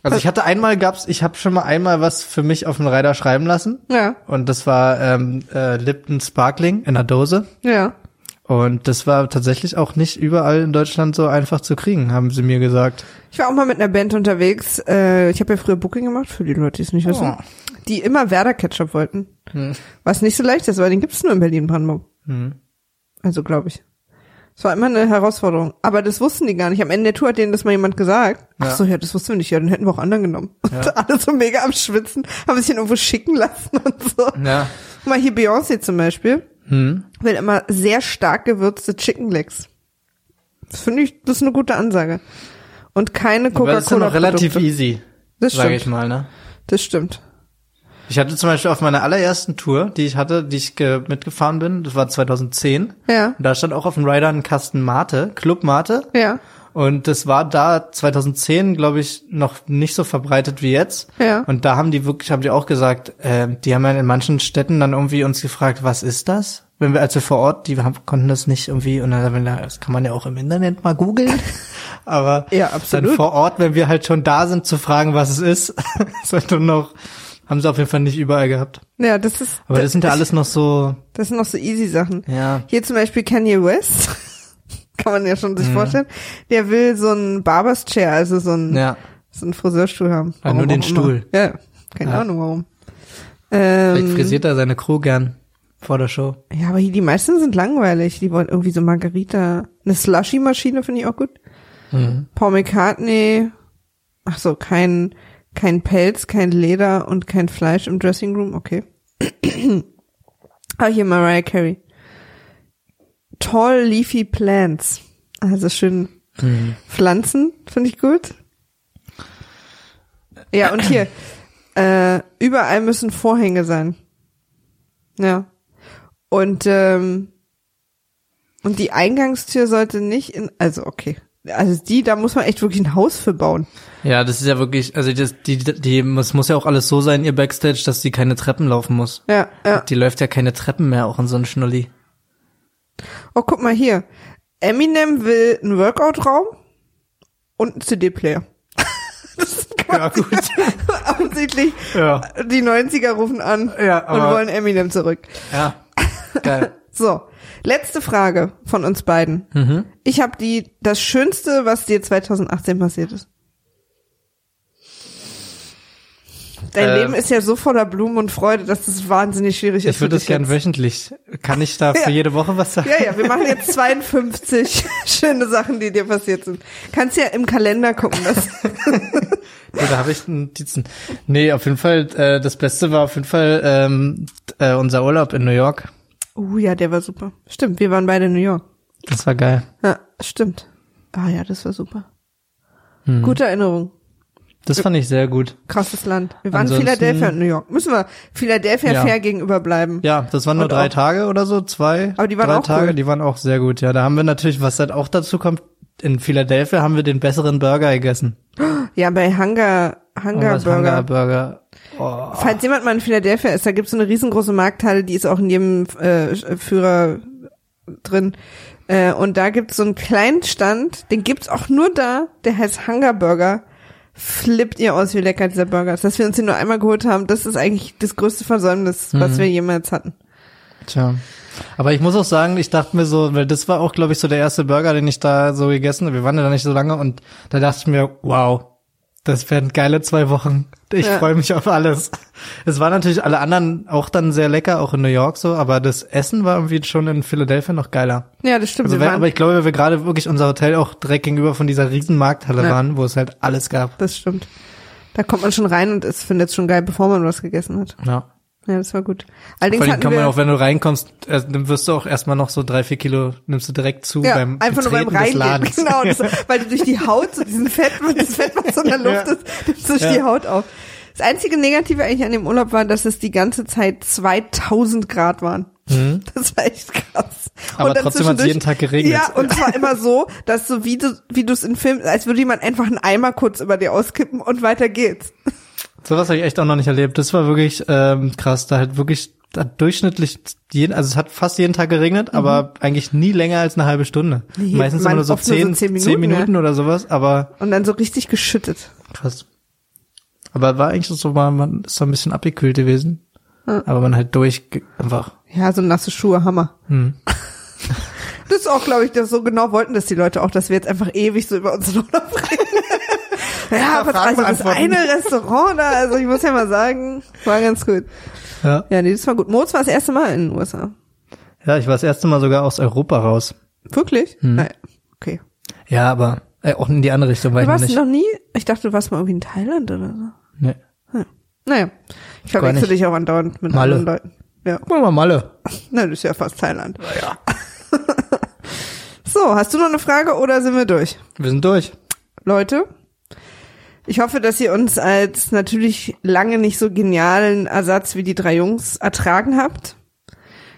Speaker 3: Also ich hatte einmal gab's, ich habe schon mal einmal was für mich auf den Rider schreiben lassen.
Speaker 2: Ja.
Speaker 3: Und das war ähm, äh, Lipton Sparkling in einer Dose.
Speaker 2: Ja.
Speaker 3: Und das war tatsächlich auch nicht überall in Deutschland so einfach zu kriegen, haben sie mir gesagt.
Speaker 2: Ich war auch mal mit einer Band unterwegs. Äh, ich habe ja früher Booking gemacht, für die Leute, die es nicht wissen.
Speaker 3: Oh.
Speaker 2: Die immer Werder Ketchup wollten.
Speaker 3: Hm.
Speaker 2: Was nicht so leicht ist, weil den gibt's nur in Berlin-Brandenburg.
Speaker 3: Hm.
Speaker 2: Also glaube ich. Es war immer eine Herausforderung. Aber das wussten die gar nicht. Am Ende der Tour hat denen das mal jemand gesagt. Ach
Speaker 3: Ja.
Speaker 2: so, ja, das wussten wir nicht. Ja, dann hätten wir auch anderen genommen. Und alle so mega am Schwitzen, haben sich dann irgendwo schicken lassen und so.
Speaker 3: Ja.
Speaker 2: Guck mal, hier Beyoncé zum Beispiel
Speaker 3: Hm.
Speaker 2: will immer sehr stark gewürzte Chicken Legs. Das finde ich, das ist eine gute Ansage. Und keine
Speaker 3: Aber das ist ja
Speaker 2: Coca-Cola.
Speaker 3: noch relativ easy,
Speaker 2: Das
Speaker 3: sage
Speaker 2: stimmt.
Speaker 3: ich mal, ne?
Speaker 2: Das stimmt.
Speaker 3: Ich hatte zum Beispiel auf meiner allerersten Tour, die ich hatte, die ich ge mitgefahren bin, das war 2010.
Speaker 2: Ja.
Speaker 3: Und da stand auch auf dem Rider ein Kasten Mate, Club Mate.
Speaker 2: Ja.
Speaker 3: Und das war da 2010, glaube ich, noch nicht so verbreitet wie jetzt.
Speaker 2: Ja.
Speaker 3: Und da haben die wirklich, haben die auch gesagt, äh, die haben ja in manchen Städten dann irgendwie uns gefragt, was ist das? Wenn wir, als wir vor Ort, die haben, konnten das nicht irgendwie, und dann, haben wir, na, das kann man ja auch im Internet mal googeln. Aber
Speaker 2: Ja, absolut.
Speaker 3: dann vor Ort, wenn wir halt schon da sind, zu fragen, was es ist, sollte noch, haben sie auf jeden Fall nicht überall gehabt.
Speaker 2: Ja, das ist.
Speaker 3: Aber das sind ja alles noch so,
Speaker 2: Das sind noch so easy Sachen.
Speaker 3: ja.
Speaker 2: Hier zum Beispiel Kanye West. Kann man ja schon sich vorstellen. Der will so ein Barbers Chair, also so ein,
Speaker 3: Ja.
Speaker 2: so einen Friseurstuhl haben.
Speaker 3: Ja, nur
Speaker 2: Warum
Speaker 3: den
Speaker 2: auch immer.
Speaker 3: Stuhl.
Speaker 2: Ja, keine
Speaker 3: Ja.
Speaker 2: Ahnung warum.
Speaker 3: Vielleicht
Speaker 2: Ähm,
Speaker 3: frisiert er seine Crew gern vor der Show.
Speaker 2: ja, aber die meisten sind langweilig. Die wollen irgendwie so Margarita. Eine Slushy-Maschine finde ich auch gut.
Speaker 3: Mhm.
Speaker 2: Paul McCartney. Ach so, kein, kein Pelz, kein Leder und kein Fleisch im Dressing Room. Okay. ah, hier Mariah Carey. Tall Leafy Plants. Also schön Pflanzen, finde ich gut. Ja, und hier, äh, überall müssen Vorhänge sein. Ja. Und, ähm, und die Eingangstür sollte nicht in, also okay. Also die, da muss man echt wirklich ein Haus für bauen.
Speaker 3: Ja, das ist ja wirklich, also das, die, die, es muss ja auch alles so sein, ihr Backstage, dass sie keine Treppen laufen muss.
Speaker 2: Ja, ja.
Speaker 3: Die läuft ja keine Treppen mehr, auch in so einem Schnulli.
Speaker 2: Oh, guck mal hier. Eminem will einen Workout-Raum und einen CD-Player.
Speaker 3: Ja, gut.
Speaker 2: Offensichtlich,
Speaker 3: Ja.
Speaker 2: die 90er rufen an
Speaker 3: Ja,
Speaker 2: und wollen Eminem zurück.
Speaker 3: Ja. Geil.
Speaker 2: So, letzte Frage von uns beiden.
Speaker 3: Mhm.
Speaker 2: Ich habe die das Schönste, was dir 2018 passiert ist. Dein
Speaker 3: Ähm,
Speaker 2: Leben ist ja so voller Blumen und Freude, dass es wahnsinnig schwierig ist.
Speaker 3: Ich würde das
Speaker 2: dich
Speaker 3: gern
Speaker 2: jetzt.
Speaker 3: wöchentlich. Kann ich da für
Speaker 2: Ja.
Speaker 3: jede Woche was sagen?
Speaker 2: Ja, ja, wir machen jetzt 52 schöne Sachen, die dir passiert sind. Kannst ja im Kalender gucken. Das
Speaker 3: Ja, da habe ich Notizen. Nee, auf jeden Fall, äh, das Beste war auf jeden Fall ähm, äh, unser Urlaub in New York.
Speaker 2: oh ja, der war super. Stimmt, wir waren beide in New York.
Speaker 3: Das war geil.
Speaker 2: Ja, stimmt. Ah ja, das war super.
Speaker 3: Hm.
Speaker 2: Gute Erinnerung.
Speaker 3: Das fand ich sehr gut.
Speaker 2: Krasses Land. Wir waren in
Speaker 3: Ansonsten-
Speaker 2: Philadelphia und New York. Müssen wir Philadelphia
Speaker 3: Ja.
Speaker 2: fair gegenüber bleiben.
Speaker 3: Ja, das waren nur
Speaker 2: Und
Speaker 3: drei
Speaker 2: auch-
Speaker 3: Tage oder so, zwei.
Speaker 2: Aber die waren
Speaker 3: drei
Speaker 2: auch
Speaker 3: Tage,
Speaker 2: cool.
Speaker 3: die waren auch sehr gut. Ja, da haben wir natürlich, was halt auch dazu kommt, in Philadelphia haben wir den besseren Burger gegessen.
Speaker 2: Ja, bei Hunger, Hunger
Speaker 3: Was
Speaker 2: Burger.
Speaker 3: Hunger Burger. Oh.
Speaker 2: Falls jemand mal in Philadelphia ist, da gibt's so eine riesengroße Markthalle, die ist auch in jedem äh, Führer drin. Äh, und da gibt's so einen kleinen Stand, den gibt's auch nur da, der heißt Hunger Burger. Flippt ihr aus, wie lecker dieser Burger ist. Dass wir uns den nur einmal geholt haben, das ist eigentlich das größte Versäumnis, was
Speaker 3: Mhm.
Speaker 2: wir jemals hatten.
Speaker 3: Tja. Aber ich muss auch sagen, ich dachte mir so, weil das war auch, glaube ich, so der erste Burger, den ich da so gegessen habe. Wir waren ja da nicht so lange und da dachte ich mir, wow, das werden geile zwei Wochen. Ich
Speaker 2: Ja.
Speaker 3: freue mich auf alles. Es waren natürlich alle anderen auch dann sehr lecker, auch in New York so, aber das Essen war irgendwie schon in Philadelphia noch geiler.
Speaker 2: Ja, das stimmt.
Speaker 3: Also,
Speaker 2: waren,
Speaker 3: aber ich glaube, weil wir gerade wirklich unser Hotel auch direkt gegenüber von dieser riesen Markthalle
Speaker 2: Ja.
Speaker 3: waren, wo es halt alles gab.
Speaker 2: das stimmt. Da kommt man schon rein und es findet schon geil, bevor man was gegessen hat.
Speaker 3: Ja.
Speaker 2: Ja, das war gut.
Speaker 3: Vor
Speaker 2: Allerdings
Speaker 3: allem
Speaker 2: hatten
Speaker 3: kann man auch, wenn du reinkommst, äh, dann wirst du auch erstmal noch so drei, vier Kilo, nimmst du direkt zu
Speaker 2: ja,
Speaker 3: beim
Speaker 2: einfach nur beim
Speaker 3: Betreten
Speaker 2: Reingehen.
Speaker 3: Ladens.
Speaker 2: Genau, das, weil du durch die Haut, so diesen Fett, das Fett, was so in der Luft
Speaker 3: Ja.
Speaker 2: ist, nimmst du durch
Speaker 3: Ja.
Speaker 2: die Haut auf. Das einzige Negative eigentlich an dem Urlaub war, dass es die ganze Zeit 2000 Grad waren. Das war echt krass.
Speaker 3: Mhm. Aber
Speaker 2: Und dann
Speaker 3: trotzdem hat's
Speaker 2: zwischendurch-
Speaker 3: jeden Tag geregnet.
Speaker 2: Ja, und zwar immer so, dass so wie du, wie du es in Film, als würde jemand einfach einen Eimer kurz über dir auskippen und weiter geht's.
Speaker 3: Sowas habe ich echt auch noch nicht erlebt. Das war wirklich ähm, krass. Da halt wirklich da durchschnittlich jeden, also es hat fast jeden Tag geregnet, aber eigentlich nie länger als eine halbe Stunde.
Speaker 2: Mhm. Nee,
Speaker 3: Meistens immer nur so
Speaker 2: oft nur so
Speaker 3: zehn,
Speaker 2: zehn
Speaker 3: zehn
Speaker 2: Minuten,
Speaker 3: Minuten,
Speaker 2: ja.
Speaker 3: oder sowas, aber
Speaker 2: Und dann so richtig geschüttet.
Speaker 3: krass. Aber war eigentlich so, war, man ist so ein bisschen abgekühlt gewesen. Aber man halt durch einfach.
Speaker 2: Ja, so nasse Schuhe, Hammer.
Speaker 3: Hm.
Speaker 2: Das ist auch, glaube ich, das so genau wollten das die Leute auch, dass wir jetzt einfach ewig so über unseren Urlaub reden. Ja, aber also das eine Restaurant da, also ich muss ja mal sagen, war ganz gut.
Speaker 3: Ja.
Speaker 2: Ja, nee, das war gut. Moritz war das erste Mal in den USA.
Speaker 3: ja, ich war das erste Mal sogar aus Europa raus.
Speaker 2: Wirklich?
Speaker 3: Hm.
Speaker 2: Naja, okay.
Speaker 3: Ja, aber äh, auch in die andere Richtung war
Speaker 2: Du
Speaker 3: ich
Speaker 2: warst
Speaker 3: nicht.
Speaker 2: noch nie? Ich dachte, du warst mal irgendwie in Thailand oder so.
Speaker 3: Nee.
Speaker 2: Naja, ich verwechsel dich auch andauernd mit
Speaker 3: Malle.
Speaker 2: anderen Leuten. Ja,
Speaker 3: Guck mal, Malle.
Speaker 2: na, das ist ja fast Thailand. Ja. so, hast du noch eine Frage oder sind wir durch?
Speaker 3: Wir sind durch.
Speaker 2: Leute, ich hoffe, dass ihr uns als natürlich lange nicht so genialen Ersatz wie die drei Jungs ertragen habt.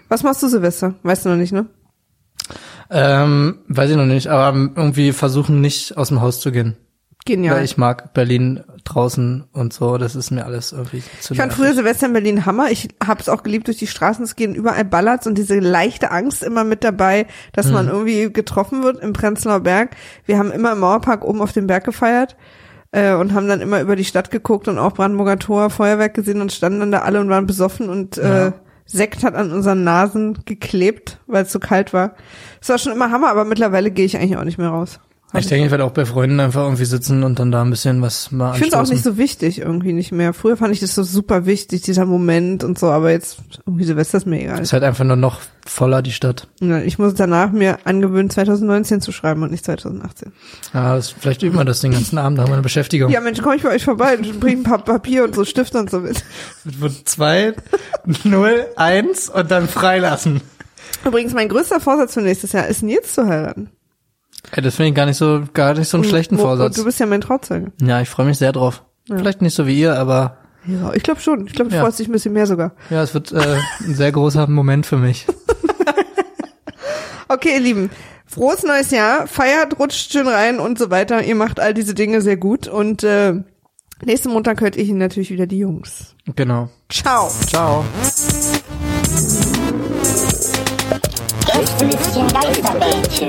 Speaker 2: Was machst du, Silvester? Weißt du noch nicht, ne?
Speaker 3: Ähm, weiß ich noch nicht, aber irgendwie versuchen nicht aus dem Haus zu gehen.
Speaker 2: Genial.
Speaker 3: Weil ich mag Berlin draußen und so, das ist mir alles irgendwie zu
Speaker 2: Ich fand früher Silvester in Berlin Hammer. Ich hab's auch geliebt, durch die Straßen zu gehen. Überall ballert's und diese leichte Angst immer mit dabei, dass
Speaker 3: Hm.
Speaker 2: man irgendwie getroffen wird im Prenzlauer Berg. Wir haben immer im Mauerpark oben auf dem Berg gefeiert äh, und haben dann immer über die Stadt geguckt und auch Brandenburger Tor, Feuerwerk gesehen und standen dann da alle und waren besoffen und äh, Sekt hat an unseren Nasen geklebt, weil es so kalt war. Es war schon immer Hammer, aber mittlerweile gehe ich eigentlich auch nicht mehr raus.
Speaker 3: Ich denke, ich werde auch bei Freunden einfach irgendwie sitzen und dann da ein bisschen was mal
Speaker 2: Ich finde es auch nicht so wichtig, irgendwie nicht mehr. Früher fand ich das so super wichtig, dieser Moment und so, aber jetzt irgendwie Silvester ist mir egal.
Speaker 3: Ist halt einfach nur noch voller die Stadt.
Speaker 2: Ja, Ich muss danach mir angewöhnen, 2019 zu schreiben und nicht 2018.
Speaker 3: Ja, das, vielleicht üben wir das den ganzen Abend, da haben wir eine Beschäftigung.
Speaker 2: Ja, Mensch, komm ich bei euch vorbei und bring ein paar Papier und so Stifte und so mit.
Speaker 3: Mit zwei, null, eins und dann freilassen.
Speaker 2: Übrigens, mein größter Vorsatz für nächstes Jahr ist, Nils zu heiraten.
Speaker 3: Ey, das finde ich gar nicht so, gar nicht so einen schlechten
Speaker 2: Wo-
Speaker 3: Vorsatz.
Speaker 2: Und du bist ja mein Trauzeuge.
Speaker 3: Ja, ich freue mich sehr drauf. Vielleicht nicht so wie ihr, aber
Speaker 2: Ja, ich glaube schon. Ich glaube, du
Speaker 3: Ja.
Speaker 2: freust dich ein bisschen mehr sogar.
Speaker 3: ja, es wird äh, ein sehr großer Moment für mich.
Speaker 2: Okay, ihr Lieben. Frohes neues Jahr. Feiert, rutscht schön rein und so weiter. Ihr macht all diese Dinge sehr gut. Und äh, nächsten Montag hört ihr natürlich wieder die Jungs.
Speaker 3: Genau.
Speaker 2: Ciao.
Speaker 3: Ciao.
Speaker 1: Gästelistchen Geisterbällchen.